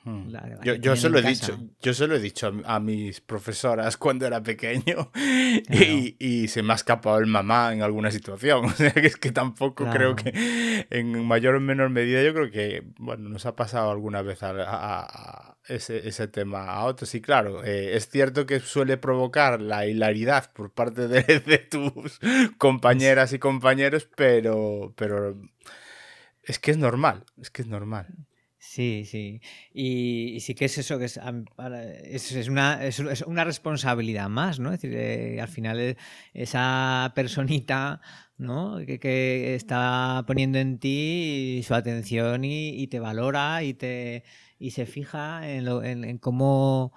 Hmm. yo, se lo he dicho, yo se lo he dicho a, mis profesoras cuando era pequeño y, se me ha escapado el mamá en alguna situación. O sea que es que tampoco creo que en mayor o menor medida yo creo que bueno nos ha pasado alguna vez a, ese, tema a otros. Y claro, eh, es cierto que suele provocar la hilaridad por parte de, de tus compañeras y compañeros, pero, pero es que es normal, es que es normal. Sí, sí. Y, sí que es eso, que es, una, es, una, responsabilidad más, ¿no? Es decir, eh, al final eh, esa personita, ¿no? Que, está poniendo en ti su atención y, te valora y, te, y se fija en, lo, en, cómo,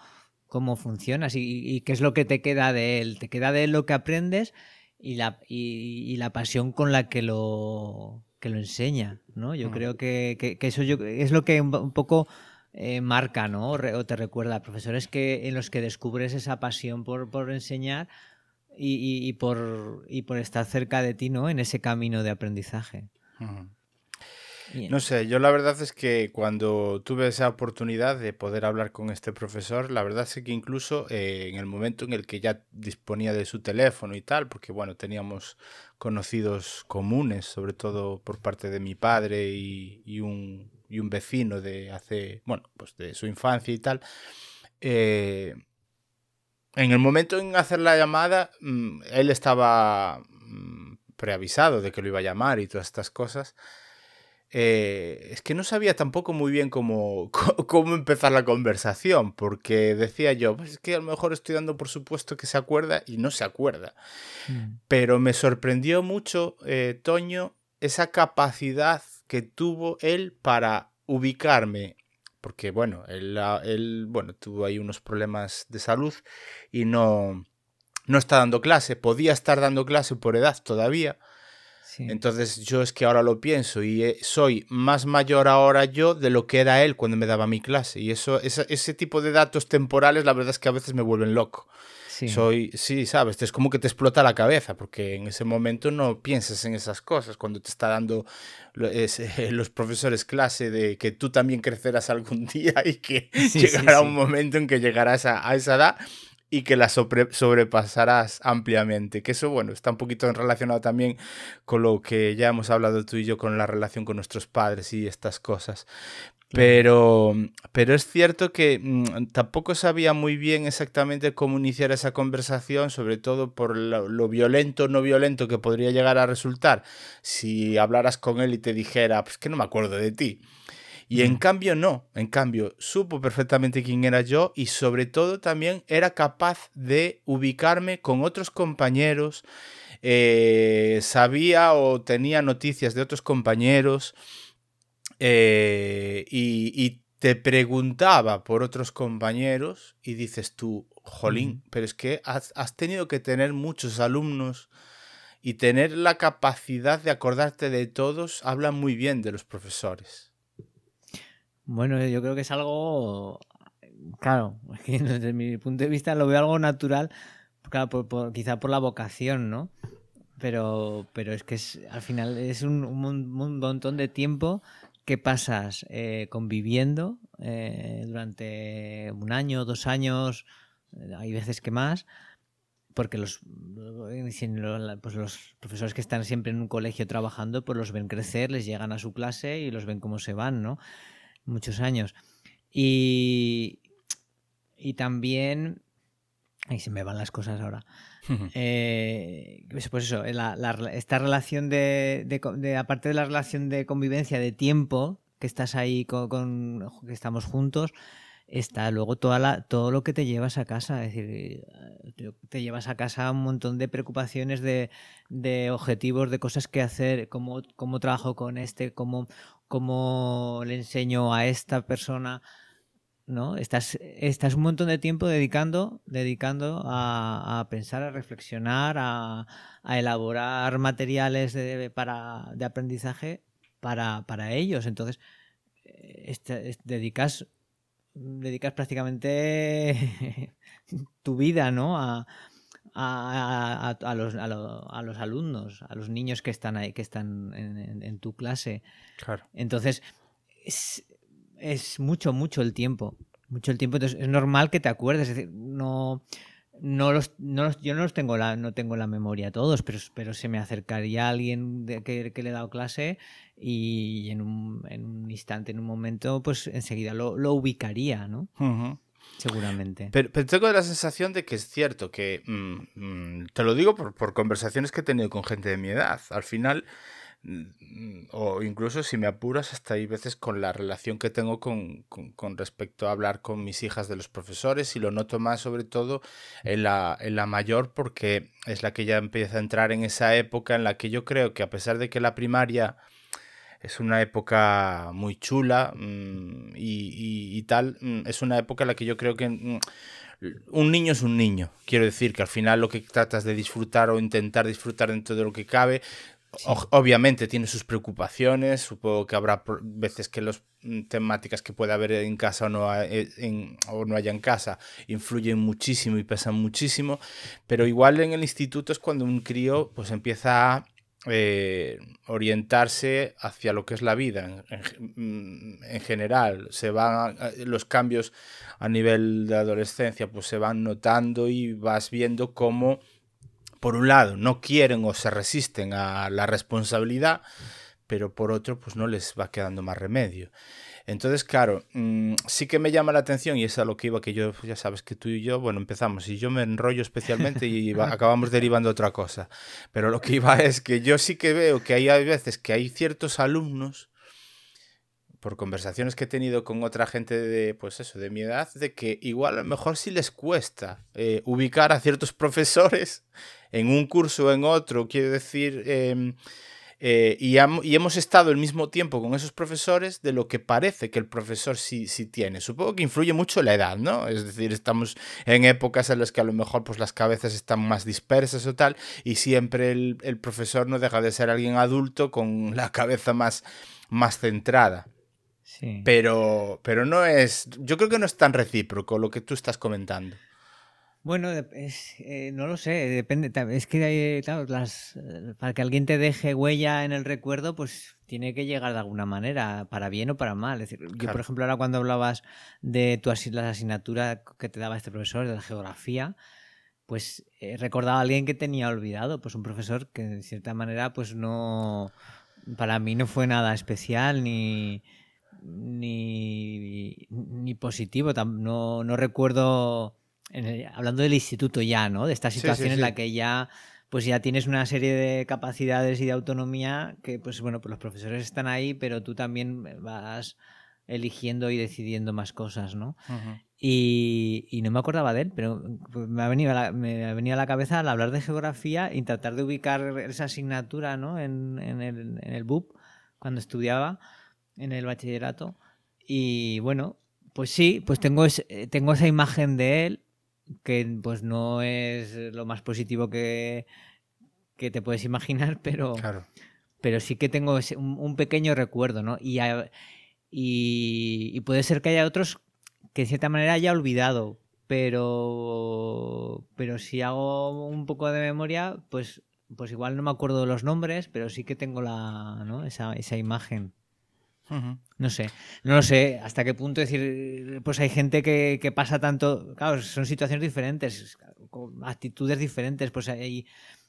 cómo funcionas y, qué es lo que te queda de él. Te queda de él lo que aprendes y la, y la pasión con la que lo que lo enseña, ¿no? Yo creo que, eso es lo que un, poco eh, marca, ¿no? O te recuerda, profesores que, en los que descubres esa pasión por, por enseñar y, por, por estar cerca de ti, ¿no? En ese camino de aprendizaje. No sé, yo la verdad es que cuando tuve esa oportunidad de poder hablar con este profesor, la verdad es que incluso eh, en el momento en el que ya disponía de su teléfono y tal, porque bueno, teníamos conocidos comunes, sobre todo por parte de mi padre y, un, y un, vecino de hace, bueno, pues de su infancia y tal. Eh, en el momento en hacer la llamada, mm, él estaba mm, preavisado de que lo iba a llamar y todas estas cosas. Eh, es que no sabía tampoco muy bien cómo, cómo empezar la conversación, porque decía yo, pues es que a lo mejor estoy dando por supuesto que se acuerda y no se acuerda. Mm. Pero me sorprendió mucho, eh, Toño, esa capacidad que tuvo él para ubicarme, porque bueno, él, él bueno, tuvo ahí unos problemas de salud y no, no está dando clase, podía estar dando clase por edad todavía, entonces yo es que ahora lo pienso y eh, soy más mayor ahora yo de lo que era él cuando me daba mi clase. Y eso, ese, tipo de datos temporales, la verdad es que a veces me vuelven loco. Sí. Soy, sí, sabes, es como que te explota la cabeza, porque en ese momento no piensas en esas cosas, cuando te está dando los profesores clase de que tú también crecerás algún día y que llegará un momento en que llegarás a, a esa edad y que la sobrepasarás ampliamente. Que eso, bueno, está un poquito relacionado también con lo que ya hemos hablado tú y yo con la relación con nuestros padres y estas cosas. Pero, pero es cierto que mm, tampoco sabía muy bien exactamente cómo iniciar esa conversación, sobre todo por lo, violento o no violento que podría llegar a resultar si hablaras con él y te dijera, pues que no me acuerdo de ti. Y en cambio no, en cambio supo perfectamente quién era yo y sobre todo también era capaz de ubicarme con otros compañeros, eh, sabía o tenía noticias de otros compañeros eh, y, te preguntaba por otros compañeros y dices tú, jolín, pero es que has, has tenido que tener muchos alumnos y tener la capacidad de acordarte de todos habla muy bien de los profesores. Bueno, yo creo que es algo, claro, desde mi punto de vista lo veo algo natural, claro, por, quizá por la vocación, ¿no? Pero, pero es que es, al final es un, montón de tiempo que pasas eh, conviviendo eh, durante un año, dos años, eh, hay veces que más, porque los, pues los profesores que están siempre en un colegio trabajando, pues los ven crecer, les llegan a su clase y los ven cómo se van, ¿no? Muchos años. Y, y también... Ahí se me van las cosas ahora. eh, pues, pues eso, esta relación de, de, aparte de la relación de convivencia, de tiempo, que estás ahí con, que estamos juntos, está luego toda la, todo lo que te llevas a casa. Es decir, te llevas a casa un montón de preocupaciones, de, de objetivos, de cosas que hacer, cómo, trabajo con este, cómo cómo le enseño a esta persona, ¿no? Estás, estás un montón de tiempo dedicando, dedicando a, pensar, a reflexionar, a, elaborar materiales de, para, de aprendizaje para, para ellos. Entonces, este, dedicas, dedicas prácticamente tu vida, ¿no? A, a, a, los, a, los, alumnos, a los niños que están ahí, que están en, tu clase. Claro. Entonces, es, mucho, mucho el tiempo. Mucho el tiempo. Entonces, es normal que te acuerdes. Es decir, no. No los, no yo no los tengo la, no tengo la memoria todos, pero, pero se me acercaría alguien de, que, le he dado clase y en un, en un instante, en un momento, pues enseguida lo, lo ubicaría, ¿no? Seguramente. Pero, tengo la sensación de que es cierto que, mm, mm, te lo digo por, por, conversaciones que he tenido con gente de mi edad, al final, o incluso si me apuras, hasta hay veces con la relación que tengo con, con, respecto a hablar con mis hijas de los profesores, y lo noto más sobre todo en la, en la mayor porque es la que ya empieza a entrar en esa época en la que yo creo que a pesar de que la primaria es una época muy chula mm, y, tal. Mm, es una época en la que yo creo que mm, un niño es un niño. Quiero decir que al final lo que tratas de disfrutar o intentar disfrutar dentro de lo que cabe, obviamente tiene sus preocupaciones. Supongo que habrá veces que las temáticas que puede haber en casa o no, eh, o no haya en casa influyen muchísimo y pesan muchísimo. Pero igual en el instituto es cuando un crío pues empieza a eh, orientarse hacia lo que es la vida en, en, general. Se van los cambios a nivel de adolescencia, pues se van notando y vas viendo cómo, por un lado, no quieren o se resisten a la responsabilidad, pero por otro, pues no les va quedando más remedio. Entonces, claro, mm, sí que me llama la atención y es a lo que iba, que yo, ya sabes que tú y yo, bueno, empezamos y yo me enrollo especialmente y acabamos derivando otra cosa. Pero lo que iba es que yo sí que veo que hay, veces que hay ciertos alumnos, por conversaciones que he tenido con otra gente de, pues eso, de mi edad, de que igual a lo mejor sí les cuesta eh, ubicar a ciertos profesores en un curso o en otro, quiero decir... Em, eh, y, hemos estado el mismo tiempo con esos profesores de lo que parece que el profesor sí, sí tiene. Supongo que influye mucho la edad, ¿no? Es decir, estamos en épocas en las que a lo mejor pues, las cabezas están más dispersas o tal, y siempre el, el profesor no deja de ser alguien adulto con la cabeza más, más centrada. Sí. Pero, pero no es. Yo creo que no es tan recíproco lo que tú estás comentando. Bueno, es, eh, no lo sé, depende. Es que, claro, las, eh, para que alguien te deje huella en el recuerdo, pues tiene que llegar de alguna manera, para bien o para mal. Es decir, yo, por ejemplo, ahora cuando hablabas de tu la asignatura que te daba este profesor, de la geografía, pues eh, recordaba a alguien que tenía olvidado, pues un profesor que de cierta manera, pues no, para mí no fue nada especial ni, ni, ni positivo. No, no recuerdo hablando del instituto ya, ¿no? De esta situación en la que ya pues ya tienes una serie de capacidades y de autonomía que, pues bueno, pues los profesores están ahí, pero tú también vas eligiendo y decidiendo más cosas, ¿no? y, no me acordaba de él, pero pues, me ha, venido a la, me ha venido a la cabeza al hablar de geografía y tratar de ubicar esa asignatura, ¿no? En, en, el, en el BUP, cuando estudiaba en el bachillerato. Y bueno, pues sí, pues tengo, tengo esa imagen de él que pues no es lo más positivo que, que te puedes imaginar, pero, pero sí que tengo un, pequeño recuerdo, ¿no? Y, y, puede ser que haya otros que de cierta manera haya olvidado, pero, pero si hago un poco de memoria, pues, pues igual no me acuerdo de los nombres, pero sí que tengo la, ¿no? esa, esa imagen. No sé, no lo sé hasta qué punto decir, pues hay gente que, pasa tanto, claro, son situaciones diferentes, actitudes diferentes, pues hay,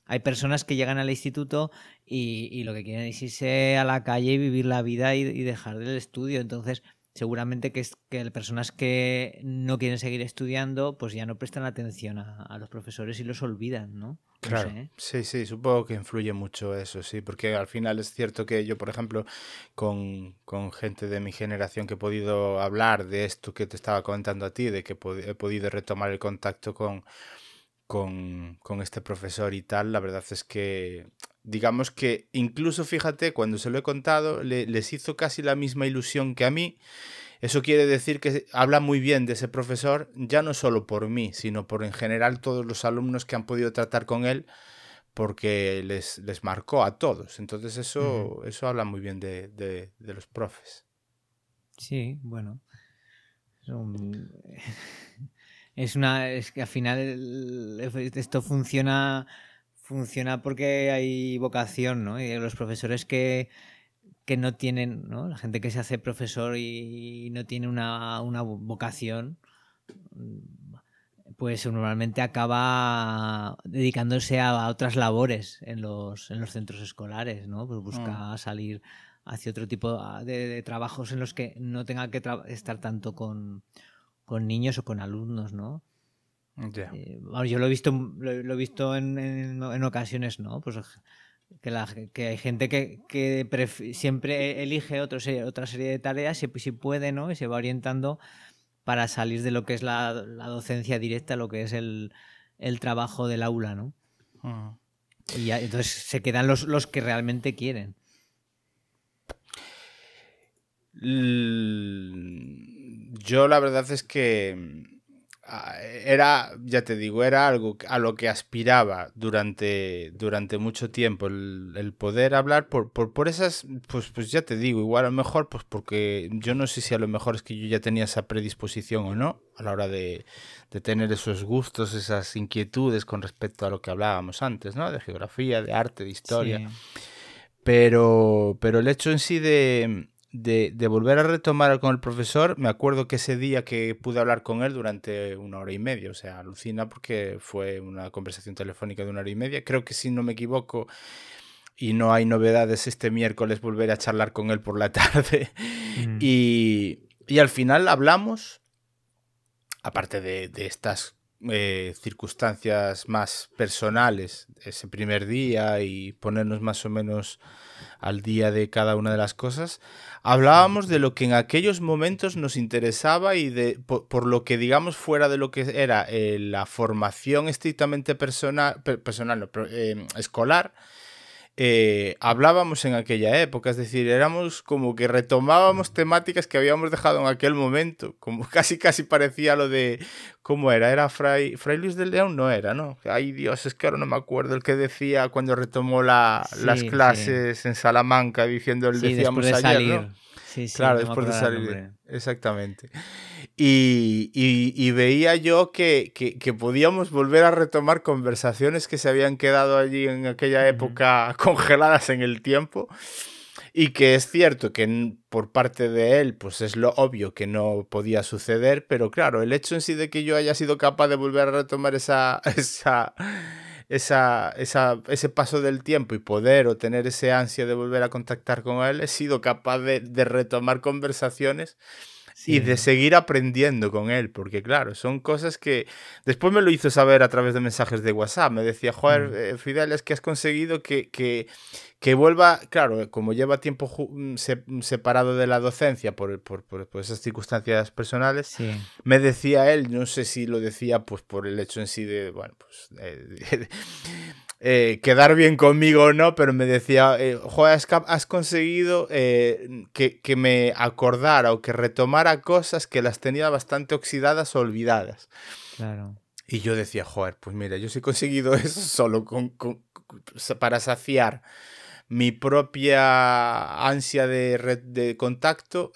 hay personas que llegan al instituto y, y, lo que quieren es irse a la calle y vivir la vida y, y dejar el estudio, entonces seguramente que, es, que personas que no quieren seguir estudiando, pues ya no prestan atención a, los profesores y los olvidan, ¿no? Claro, sí, sí, supongo que influye mucho eso, sí, porque al final es cierto que yo, por ejemplo, con, con gente de mi generación que he podido hablar de esto que te estaba comentando a ti, de que he podido retomar el contacto con, con, con este profesor y tal, la verdad es que digamos que incluso fíjate, cuando se lo he contado, les hizo casi la misma ilusión que a mí. Eso quiere decir que habla muy bien de ese profesor, ya no solo por mí, sino por en general todos los alumnos que han podido tratar con él, porque les, les marcó a todos. Entonces eso, eso habla muy bien de, de, los profes. Sí, bueno. Es una. Es que al final esto funciona funciona porque hay vocación, ¿no? Y los profesores que, que no tienen, ¿no? La gente que se hace profesor y no tiene una, una vocación, pues normalmente acaba dedicándose a, otras labores en los, en los centros escolares, ¿no? Pues busca mm. salir hacia otro tipo de, trabajos en los que no tenga que estar tanto con, con niños o con alumnos, ¿no? Eh, yo lo he visto, lo, he visto en, en, ocasiones, ¿no? Pues que, la, que hay gente que, que siempre elige otro, otra serie de tareas si, si, puede, ¿no? Y se va orientando para salir de lo que es la, la docencia directa, lo que es el, el trabajo del aula, ¿no? Y ya, entonces se quedan los, los que realmente quieren. Yo la verdad es que era, ya te digo, era algo a lo que aspiraba durante, durante mucho tiempo, el, poder hablar por, por, por, esas, pues, pues ya te digo, igual a lo mejor, pues porque yo no sé si a lo mejor es que yo ya tenía esa predisposición o no, a la hora de, de tener esos gustos, esas inquietudes con respecto a lo que hablábamos antes, ¿no? De geografía, de arte, de historia. Pero, pero el hecho en sí de, de, volver a retomar con el profesor, me acuerdo que ese día que pude hablar con él durante una hora y media, o sea, alucina porque fue una conversación telefónica de una hora y media. Creo que si no me equivoco y no hay novedades este miércoles, volveré a charlar con él por la tarde. Mm. Y, y, al final hablamos, aparte de, de estas eh, circunstancias más personales ese primer día y ponernos más o menos al día de cada una de las cosas, hablábamos de lo que en aquellos momentos nos interesaba y de por, lo que digamos fuera de lo que era eh, la formación estrictamente personal, personal eh, escolar, hablábamos en aquella época, es decir, éramos como que retomábamos temáticas que habíamos dejado en aquel momento, como casi casi parecía lo de, ¿cómo era? ¿Era Fray, Fray Luis del León? No era, ¿no? Ay Dios, es que ahora no me acuerdo el que decía cuando retomó la, las clases en Salamanca diciendo el decíamos ayer, ¿no? Sí, sí, claro, después de salir. Exactamente. Y, veía yo que, podíamos volver a retomar conversaciones que se habían quedado allí en aquella época congeladas en el tiempo. Y que es cierto que por parte de él, pues es lo obvio que no podía suceder, pero claro, el hecho en sí de que yo haya sido capaz de volver a retomar esa, esa, esa, esa, ese paso del tiempo y poder o tener ese ansia de volver a contactar con él, he sido capaz de, de retomar conversaciones y de seguir aprendiendo con él, porque claro, son cosas que después me lo hizo saber a través de mensajes de WhatsApp, me decía, joder, mm. eh, Fidel, es que has conseguido que, que, que vuelva, claro, como lleva tiempo mm, mm, separado de la docencia por, por, por, esas circunstancias personales, me decía él, no sé si lo decía pues por el hecho en sí de, bueno, pues... Eh, quedar bien conmigo o no, pero me decía, eh, joder, has, conseguido eh, que, que, me acordara o que retomara cosas que las tenía bastante oxidadas o olvidadas. Claro. Y yo decía, joder, pues mira, yo sí he conseguido eso solo con, para saciar mi propia ansia de, red de contacto.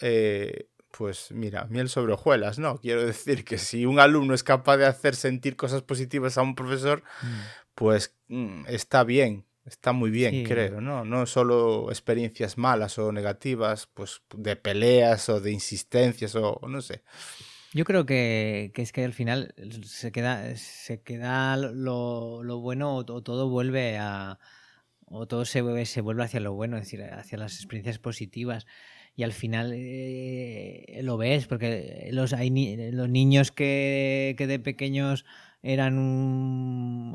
pues mira, miel sobre hojuelas, ¿no? Quiero decir que si un alumno es capaz de hacer sentir cosas positivas a un profesor, mm pues mm, está bien, está muy bien, creo, ¿no? No solo experiencias malas o negativas, pues de peleas o de insistencias o no sé. Yo creo que, es que al final se queda, se queda lo, lo bueno o, todo vuelve a. o todo se, se vuelve hacia lo bueno, es decir, hacia las experiencias positivas y al final eh, lo ves, porque los, hay los niños que, que de pequeños eran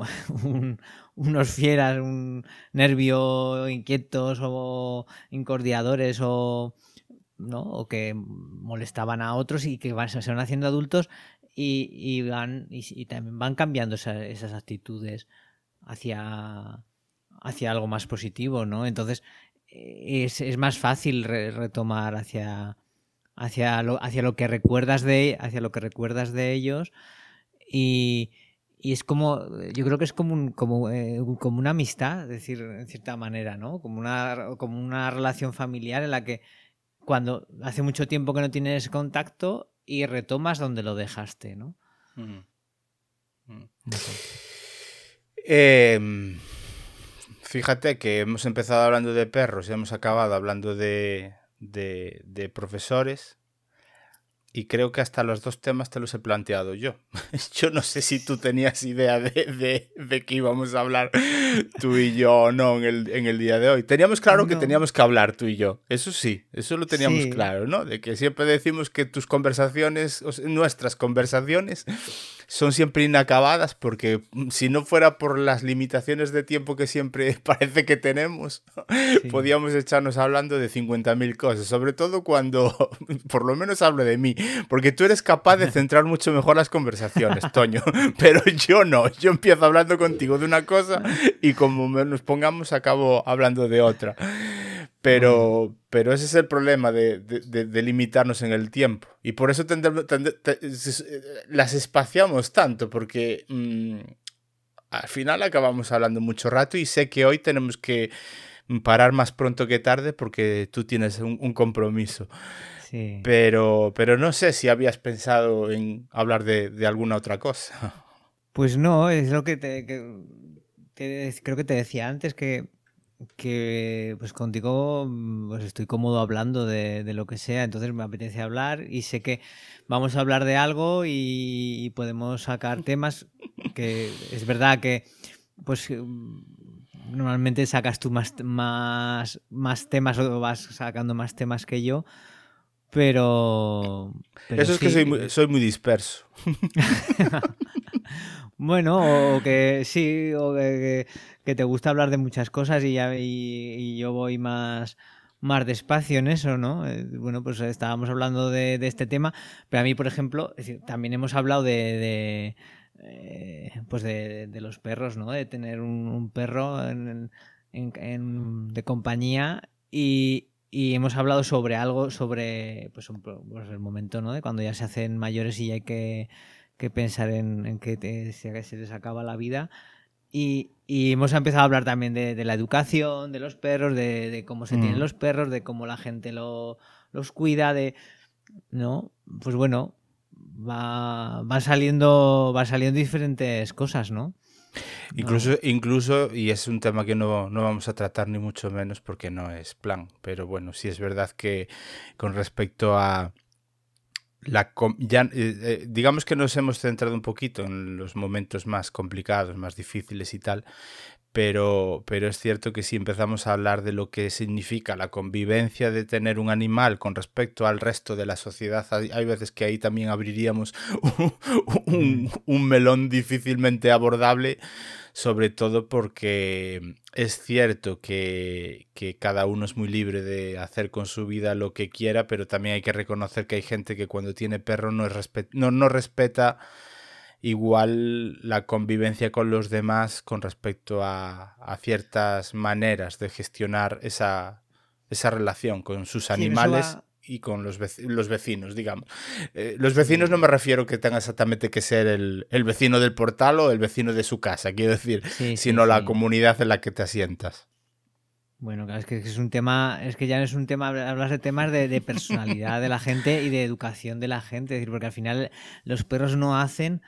unos fieras, un nervio inquietos o incordiadores o, ¿no? o que molestaban a otros y que van, se van haciendo adultos y, van, y, también van cambiando esas actitudes hacia, hacia algo más positivo, ¿no? Entonces es, es más fácil retomar hacia, hacia, lo, hacia lo que recuerdas de hacia lo que recuerdas de ellos y, y es como, yo creo que es como, un, como, eh, como una amistad, es decir, en cierta manera, ¿no? Como una, como una relación familiar en la que cuando hace mucho tiempo que no tienes contacto y retomas donde lo dejaste, ¿no? Em, fíjate que hemos empezado hablando de perros y hemos acabado hablando de, de, de profesores y creo que hasta los dos temas te los he planteado yo. Yo no sé si tú tenías idea de, de, que íbamos a hablar tú y yo o no en el, en el día de hoy. Teníamos claro que teníamos que hablar tú y yo. Eso sí, eso lo teníamos claro, ¿no? De que siempre decimos que tus conversaciones, nuestras conversaciones, son siempre inacabadas porque mm, si no fuera por las limitaciones de tiempo que siempre parece que tenemos, podíamos echarnos hablando de 50.000 cosas, sobre todo cuando, por lo menos hablo de mí, porque tú eres capaz de centrar mucho mejor las conversaciones, Toño, pero yo no, yo empiezo hablando contigo de una cosa y como nos pongamos acabo hablando de otra. Pero, pero ese es el problema de, de, limitarnos en el tiempo. Y por eso las espaciamos tanto, porque mm, al final acabamos hablando mucho rato y sé que hoy tenemos que parar más pronto que tarde porque tú tienes un, compromiso. Sí. Pero, pero no sé si habías pensado en hablar de, alguna otra cosa. Pues no, es lo que, te, creo que te decía antes, que que pues contigo pues estoy cómodo hablando de, lo que sea, entonces me apetece hablar y sé que vamos a hablar de algo y, podemos sacar temas que es verdad que pues normalmente sacas tú más, más, más temas o vas sacando más temas que yo, pero... Eso es que soy muy, soy muy disperso. bueno, o que sí, o que que te gusta hablar de muchas cosas y, ya, y, yo voy más, más despacio en eso, ¿no? Eh, bueno, pues estábamos hablando de, este tema, pero a mí, por ejemplo, también hemos hablado de, eh, pues de, los perros, ¿no? De tener un, perro en, de compañía y, hemos hablado sobre algo, sobre pues, pues, el momento, ¿no? De cuando ya se hacen mayores y hay que, pensar en, que se les acaba la vida y, hemos empezado a hablar también de, la educación, de los perros, de, cómo se tienen mm. los perros, de cómo la gente los cuida, de. ¿No? Pues bueno, va, saliendo, va saliendo diferentes cosas, ¿no? Incluso, incluso, y es un tema que no, no, vamos a tratar ni mucho menos porque no es plan, pero bueno, sí es verdad que con respecto a, la ya, eh, eh, digamos que nos hemos centrado un poquito en los momentos más complicados, más difíciles y tal, pero, pero es cierto que si empezamos a hablar de lo que significa la convivencia de tener un animal con respecto al resto de la sociedad, hay, veces que ahí también abriríamos un, mm. un melón difícilmente abordable sobre todo porque es cierto que, cada uno es muy libre de hacer con su vida lo que quiera, pero también hay que reconocer que hay gente que cuando tiene perro no, no, no respeta igual la convivencia con los demás con respecto a, ciertas maneras de gestionar esa, esa relación con sus animales y con los, los vecinos, digamos. Eh, los vecinos no me refiero que tenga exactamente que ser el, vecino del portal o el vecino de su casa, quiero decir, sino la comunidad en la que te asientas. Bueno, claro, es que es un tema, es que ya no es un tema, hablas de temas de, personalidad de la gente y de educación de la gente, es decir, porque al final los perros no hacen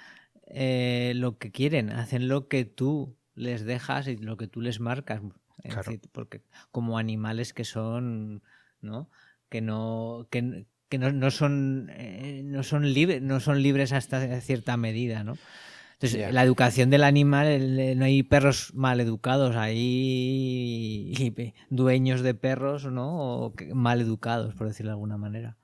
eh, lo que quieren, hacen lo que tú les dejas y lo que tú les marcas. porque como animales que son, ¿no? Que no, que, no, son, eh, no, son libres, no son libres hasta cierta medida, ¿no? Entonces, la educación del animal, no hay perros mal educados, hay dueños de perros, ¿no? O mal educados, por decirlo de alguna manera.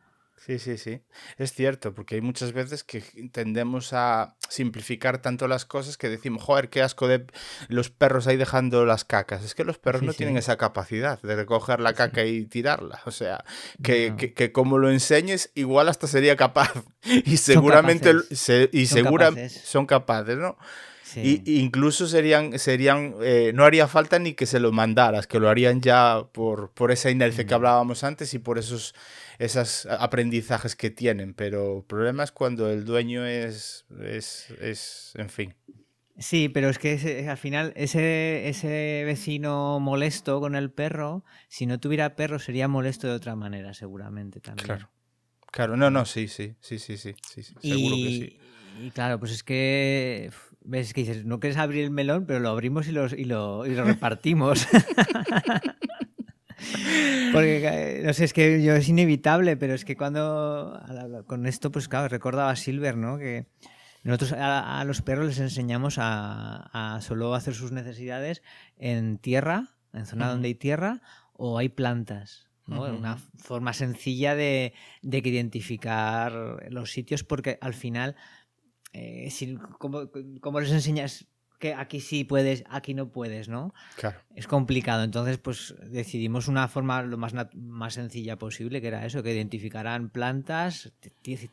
Sí, sí, sí. Es cierto, porque hay muchas veces que tendemos a simplificar tanto las cosas que decimos, joder, qué asco de los perros ahí dejando las cacas. Es que los perros no tienen esa capacidad de recoger la caca y tirarla. O sea, que, que, como lo enseñes, igual hasta sería capaz. Y seguramente, y son segura, capaces. son capaces, ¿no? Y, incluso serían, serían eh, no haría falta ni que se lo mandaras, que lo harían ya por, por esa inercia que hablábamos antes y por esos esos aprendizajes que tienen, pero el problema es cuando el dueño es, es, es en fin. Sí, pero es que al final ese, ese vecino molesto con el perro, si no tuviera perro sería molesto de otra manera seguramente también. Claro. Claro, no, no, sí, sí, sí, sí, sí, sí, seguro que sí. Y claro, pues es que ves que dices, no quieres abrir el melón, pero lo abrimos y, los, y, lo, y lo repartimos. Porque, eh, no sé, es que yo es inevitable, pero es que cuando con esto, pues claro, recordaba a Silver, ¿no? Que nosotros a, los perros les enseñamos a, solo hacer sus necesidades en tierra, en zona donde hay tierra, o hay plantas. ¿no? Una forma sencilla de, de, identificar los sitios, porque al final, eh, si, como, como les enseñas que aquí sí puedes, aquí no puedes, ¿no? Claro. Es complicado. Entonces, pues decidimos una forma lo más, más sencilla posible, que era eso, que identificaran plantas,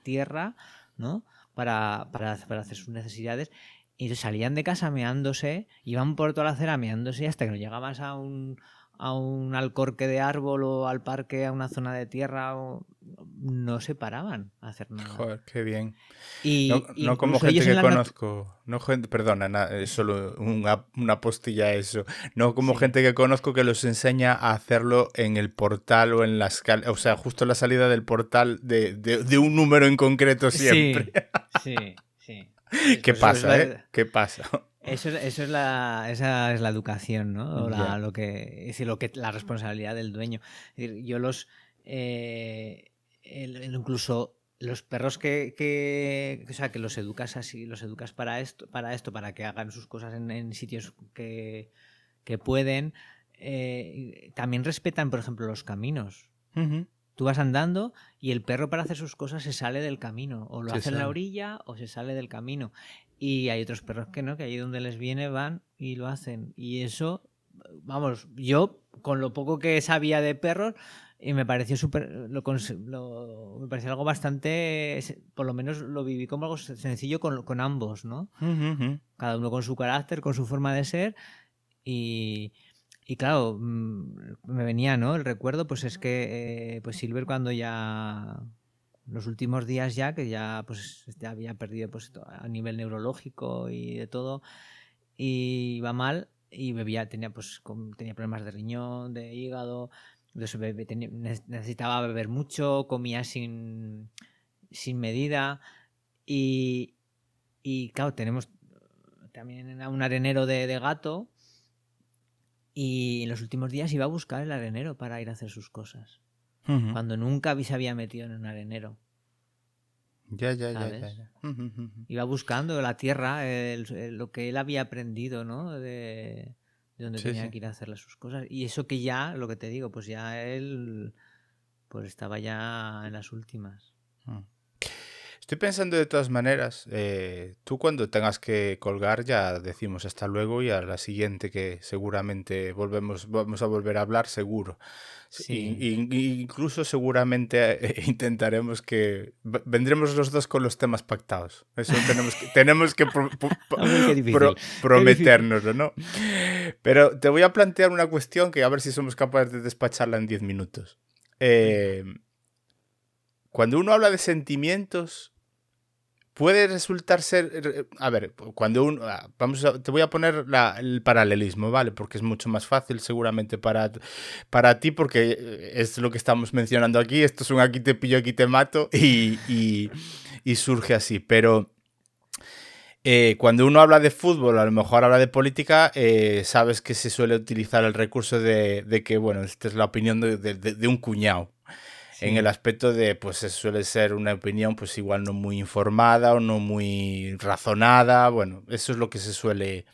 tierra, ¿no? Para, para, para hacer sus necesidades. Y salían de casa meándose, iban por toda la acera meándose hasta que no llegabas a un, a un alcorque de árbol o al parque, a una zona de tierra, o... no se paraban a hacer nada. Joder, qué bien. Y, no, como gente que conozco, no gente, perdona, es solo una, una, postilla eso, no como gente que conozco que los enseña a hacerlo en el portal o en la escala, o sea, justo la salida del portal de, de, un número en concreto siempre. Sí, sí, ¿Qué pues pasa, eh? ¿Qué pasa? Eso, eso es la, esa es la educación, ¿no? la, lo que, es decir, lo que, la responsabilidad del dueño. yo los. Eh, incluso los perros que, que, o sea, que los educas así, los educas para esto, para esto, para que hagan sus cosas en, sitios que, que pueden, eh, también respetan, por ejemplo, los caminos. Tú vas andando y el perro para hacer sus cosas se sale del camino, o lo hace en la orilla o se sale del camino. Y hay otros perros que no, que allí donde les viene van y lo hacen. Y eso, vamos, yo con lo poco que sabía de perros, y me pareció súper, lo, me pareció algo bastante, por lo menos lo viví como algo sencillo con, con ambos, ¿no? Cada uno con su carácter, con su forma de ser. Y, y claro, mm, me venía, ¿no? El recuerdo, pues es que, eh, pues Silver cuando ya los últimos días ya, que ya pues ya había perdido pues, a nivel neurológico y de todo, y iba mal y bebía, tenía pues tenía problemas de riñón, de hígado, necesitaba beber mucho, comía sin, sin medida y, y claro, tenemos también un arenero de, de gato y en los últimos días iba a buscar el arenero para ir a hacer sus cosas cuando nunca se había metido en un arenero. Ya, ya, ya, ya, Iba buscando la tierra, lo que él había aprendido, ¿no? De, donde tenía que ir a hacerle sus cosas. Y eso que ya, lo que te digo, pues ya él pues estaba ya en las últimas. Mm. Estoy pensando de todas maneras, eh, tú cuando tengas que colgar ya decimos hasta luego y a la siguiente que seguramente volvemos, vamos a volver a hablar seguro. Sí. incluso seguramente eh, intentaremos que vendremos los dos con los temas pactados. Eso tenemos que, tenemos que prometernoslo, ¿no? Pero te voy a plantear una cuestión que a ver si somos capaces de despacharla en 10 minutos. Eh, cuando uno habla de sentimientos, puede resultar ser, eh, a ver, cuando uno, ah, vamos te voy a poner el paralelismo, ¿vale? Porque es mucho más fácil seguramente para, para ti, porque eh, es lo que estamos mencionando aquí, esto es un aquí te pillo, aquí te mato, y, y, surge así, pero... Eh, cuando uno habla de fútbol, a lo mejor habla de política, sabes que se suele utilizar el recurso de, de que, bueno, esta es la opinión de, de, de un cuñado, en el aspecto de, pues suele ser una opinión pues igual no muy informada o no muy razonada, bueno, eso es lo que se suele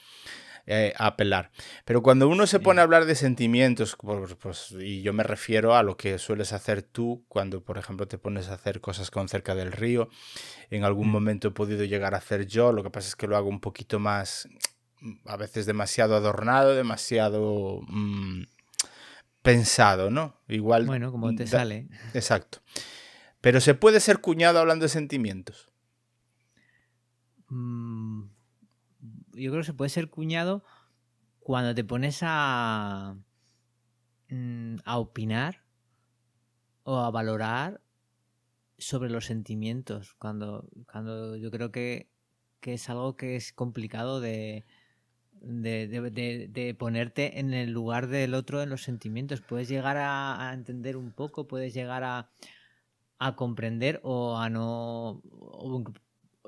eh, apelar. Pero cuando uno se pone a hablar de sentimientos, pues, pues, y yo me refiero a lo que sueles hacer tú cuando, por ejemplo, te pones a hacer cosas con cerca del río, en algún mm. momento he podido llegar a hacer yo, lo que pasa es que lo hago un poquito más, a veces demasiado adornado, demasiado... Mm, pensado, ¿no? Igual. Bueno, como te sale. Exacto. Pero se puede ser cuñado hablando de sentimientos. Mm, yo creo que se puede ser cuñado cuando te pones a, mm, a opinar o a valorar sobre los sentimientos. Cuando, cuando yo creo que, que es algo que es complicado de, de, ponerte en el lugar del otro en los sentimientos. Puedes llegar a, entender un poco, puedes llegar a, comprender o a no...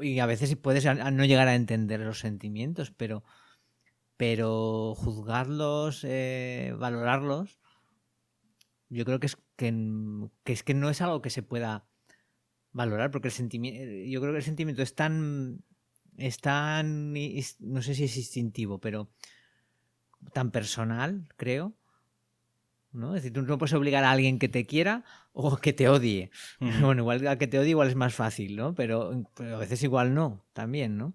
y a veces puedes no llegar a entender los sentimientos, pero, pero juzgarlos, eh, valorarlos, yo creo que es que, que, es que no es algo que se pueda valorar, porque el sentimiento, yo creo que el sentimiento es tan es tan, no sé si es instintivo, pero tan personal, creo. ¿no? Es decir, tú no puedes obligar a alguien que te quiera o que te odie. Bueno, igual a que te odie igual es más fácil, ¿no? Pero, a veces igual no, también, ¿no?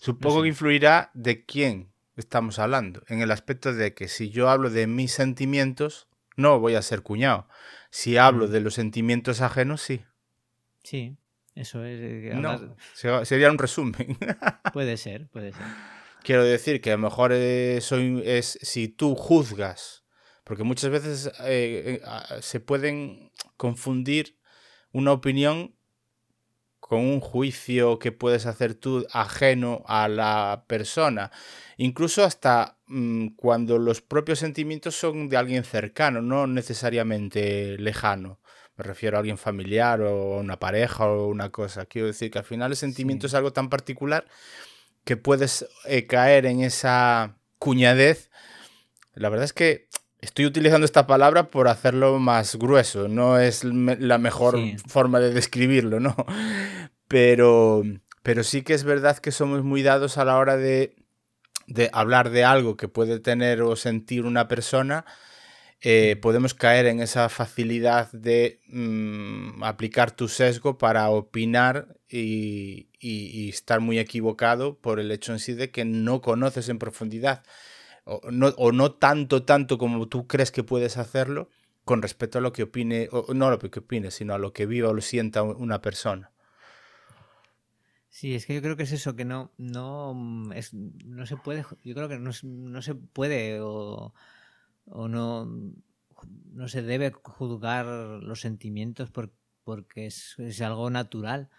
Supongo que influirá de quién estamos hablando, en el aspecto de que si yo hablo de mis sentimientos, no voy a ser cuñado. Si hablo mm. de los sentimientos ajenos, sí. Sí. Eso es. Eh, no, sería un resumen. puede ser, puede ser. Quiero decir que a lo mejor soy, es si tú juzgas, porque muchas veces eh, eh, se pueden confundir una opinión con un juicio que puedes hacer tú ajeno a la persona, incluso hasta mm, cuando los propios sentimientos son de alguien cercano, no necesariamente lejano. Me refiero a alguien familiar o a una pareja o una cosa. Quiero decir que al final el sentimiento es algo tan particular que puedes eh, caer en esa cuñadez. La verdad es que Estoy utilizando esta palabra por hacerlo más grueso, no es la mejor forma de describirlo, ¿no? Pero, pero sí que es verdad que somos muy dados a la hora de, de hablar de algo que puede tener o sentir una persona, eh, podemos caer en esa facilidad de mm, aplicar tu sesgo para opinar y, estar muy equivocado por el hecho en sí de que no conoces en profundidad o no, o no tanto, tanto como tú crees que puedes hacerlo con respecto a lo que opine, o no a lo que opine, sino a lo que viva o lo sienta una persona. Sí, es que yo creo que es eso, que no, no, mm, es, no se puede, yo creo que no, no se puede o, o, no, no se debe juzgar los sentimientos por, porque es, es, algo natural.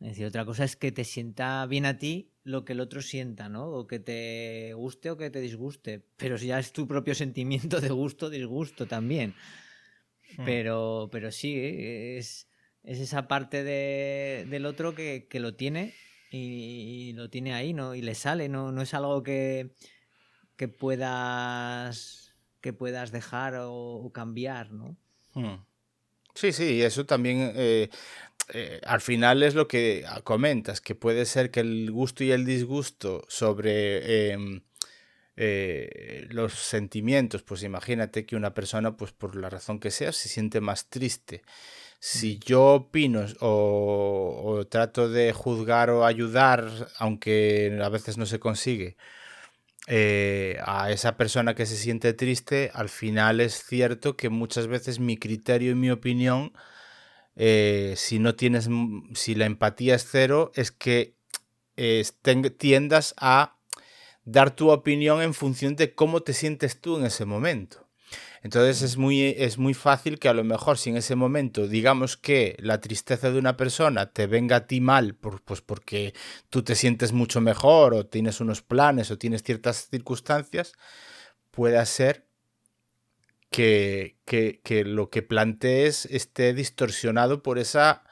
Es decir, otra cosa es que te sienta bien a ti lo que el otro sienta, ¿no? O que te guste o que te disguste. Pero si ya es tu propio sentimiento de gusto, disgusto también. Hmm. Pero, pero sí, es, es esa parte de, del otro que, que lo tiene y, lo tiene ahí, ¿no? Y le sale, no, no es algo que, que puedas que puedas dejar o, cambiar, ¿no? Hmm. Sí, sí, eso también eh, eh, al final es lo que comentas, que puede ser que el gusto y el disgusto sobre em, eh, los sentimientos, pues imagínate que una persona, pues por la razón que sea, se siente más triste. Si yo opino o, trato de juzgar o ayudar, aunque a veces no se consigue, eh, a esa persona que se siente triste, al final es cierto que muchas veces mi criterio y mi opinión eh, si no tienes, si la empatía es cero, es que eh, tiendas a dar tu opinión en función de cómo te sientes tú en ese momento. Entonces es muy, es muy fácil que a lo mejor si en ese momento digamos que la tristeza de una persona te venga a ti mal, pues porque tú te sientes mucho mejor o tienes unos planes o tienes ciertas circunstancias, pueda ser que, que, lo que plantees esté distorsionado por esa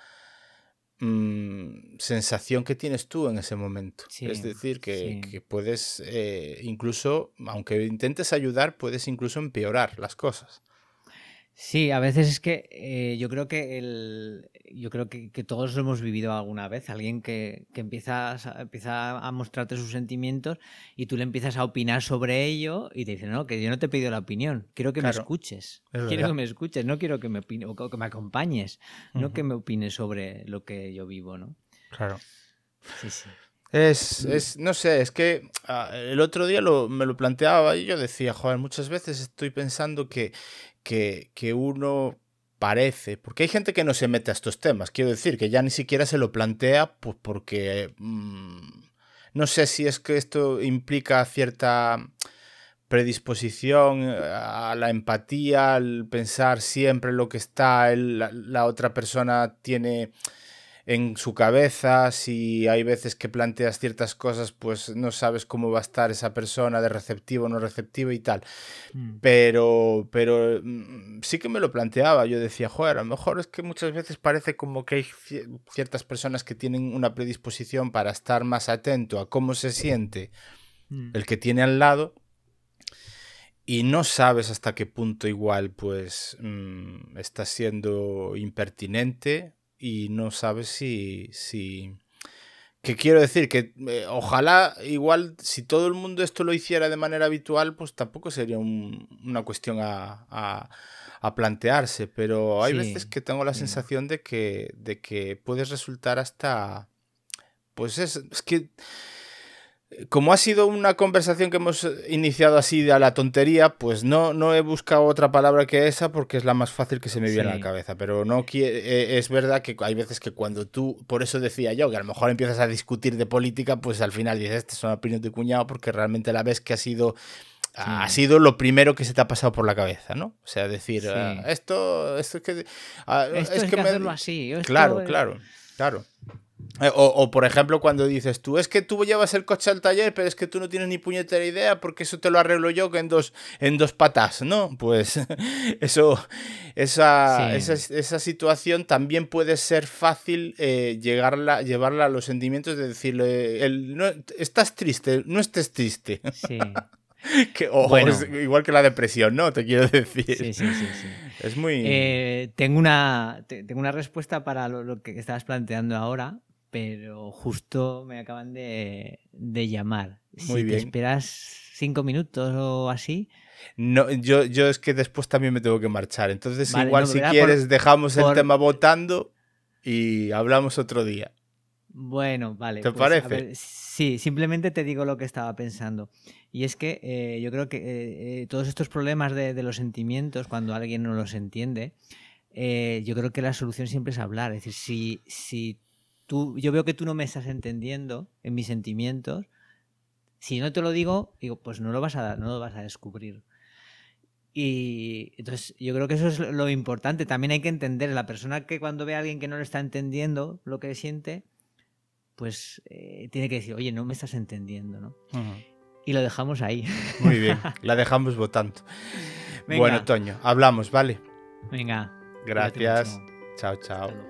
mm, sensación que tienes tú en ese momento. es decir, que, puedes eh, incluso, aunque intentes ayudar, puedes incluso empeorar las cosas. Sí, a veces es que eh, yo creo que el, yo creo que, todos lo hemos vivido alguna vez. Alguien que, empieza, a, empieza a mostrarte sus sentimientos y tú le empiezas a opinar sobre ello y te dice, no, que yo no te he pedido la opinión, quiero que me escuches. quiero que me escuches, no quiero que me opine, o que me acompañes, no que me opines sobre lo que yo vivo, ¿no? Claro. Sí, sí. Es, es, no sé, es que ah, el otro día me lo planteaba y yo decía, joder, muchas veces estoy pensando que que, que uno parece, porque hay gente que no se mete a estos temas, quiero decir, que ya ni siquiera se lo plantea pues porque mm, no sé si es que esto implica cierta predisposición a la empatía, al pensar siempre lo que está, la otra persona tiene en su cabeza, si hay veces que planteas ciertas cosas, pues no sabes cómo va a estar esa persona de receptivo o no receptivo y tal. Mm. Pero, pero mm, sí que me lo planteaba, yo decía, joder, a lo mejor es que muchas veces parece como que hay ciertas personas que tienen una predisposición para estar más atento a cómo se siente mm. el que tiene al lado y no sabes hasta qué punto igual pues está siendo impertinente y no sabes si... si... Que quiero decir que eh, ojalá igual si todo el mundo esto lo hiciera de manera habitual, pues tampoco sería una cuestión a, plantearse, pero hay veces que tengo la sensación de que, de que puedes resultar hasta... Pues es, es que como ha sido una conversación que hemos iniciado así a la tontería, pues no, no he buscado otra palabra que esa porque es la más fácil que se me viene a la cabeza. Pero no eh, es verdad que hay veces que cuando tú, por eso decía yo, que a lo mejor empiezas a discutir de política, pues al final dices, esta es una opinión de cuñado porque realmente la ves que ha sido ha sido lo primero que se te ha pasado por la cabeza, ¿no? O sea, decir, ah, esto, esto es que... Ah, es, que, hacerlo así. claro, claro, claro. Eh, o, por ejemplo, cuando dices tú, es que tú llevas el coche al taller, pero es que tú no tienes ni puñetera idea porque eso te lo arreglo yo en dos, en dos patas, ¿no? Pues eso, esa, esa, situación también puede ser fácil eh, llegarla, llevarla a los sentimientos de decirle, el, no, estás triste, no estés triste. Sí. que, igual que la depresión, ¿no? Te quiero decir. Sí, sí, sí. Es muy... Eh, tengo, una, tengo una respuesta para lo, que estabas planteando ahora, pero justo me acaban de, llamar. Muy si bien. Te esperas cinco minutos o así. No, yo, yo es que después también me tengo que marchar. Entonces, igual si quieres, dejamos el tema votando y hablamos otro día. Bueno, vale. ¿Te pues, parece? sí, simplemente te digo lo que estaba pensando. Y es que eh, yo creo que eh, eh, todos estos problemas de, los sentimientos, cuando alguien no los entiende, yo creo que la solución siempre es hablar. Es decir, si, si tú, yo veo que tú no me estás entendiendo en mis sentimientos, si no te lo digo, digo, pues no lo vas a, no lo vas a descubrir. Y entonces yo creo que eso es lo importante. También hay que entender, la persona que cuando ve a alguien que no le está entendiendo lo que siente, pues tiene que decir, oye, no me estás entendiendo, ¿no? y lo dejamos ahí. Muy bien, la dejamos votando. Bueno, Toño, hablamos, ¿vale? Venga. Gracias. Chao, chao.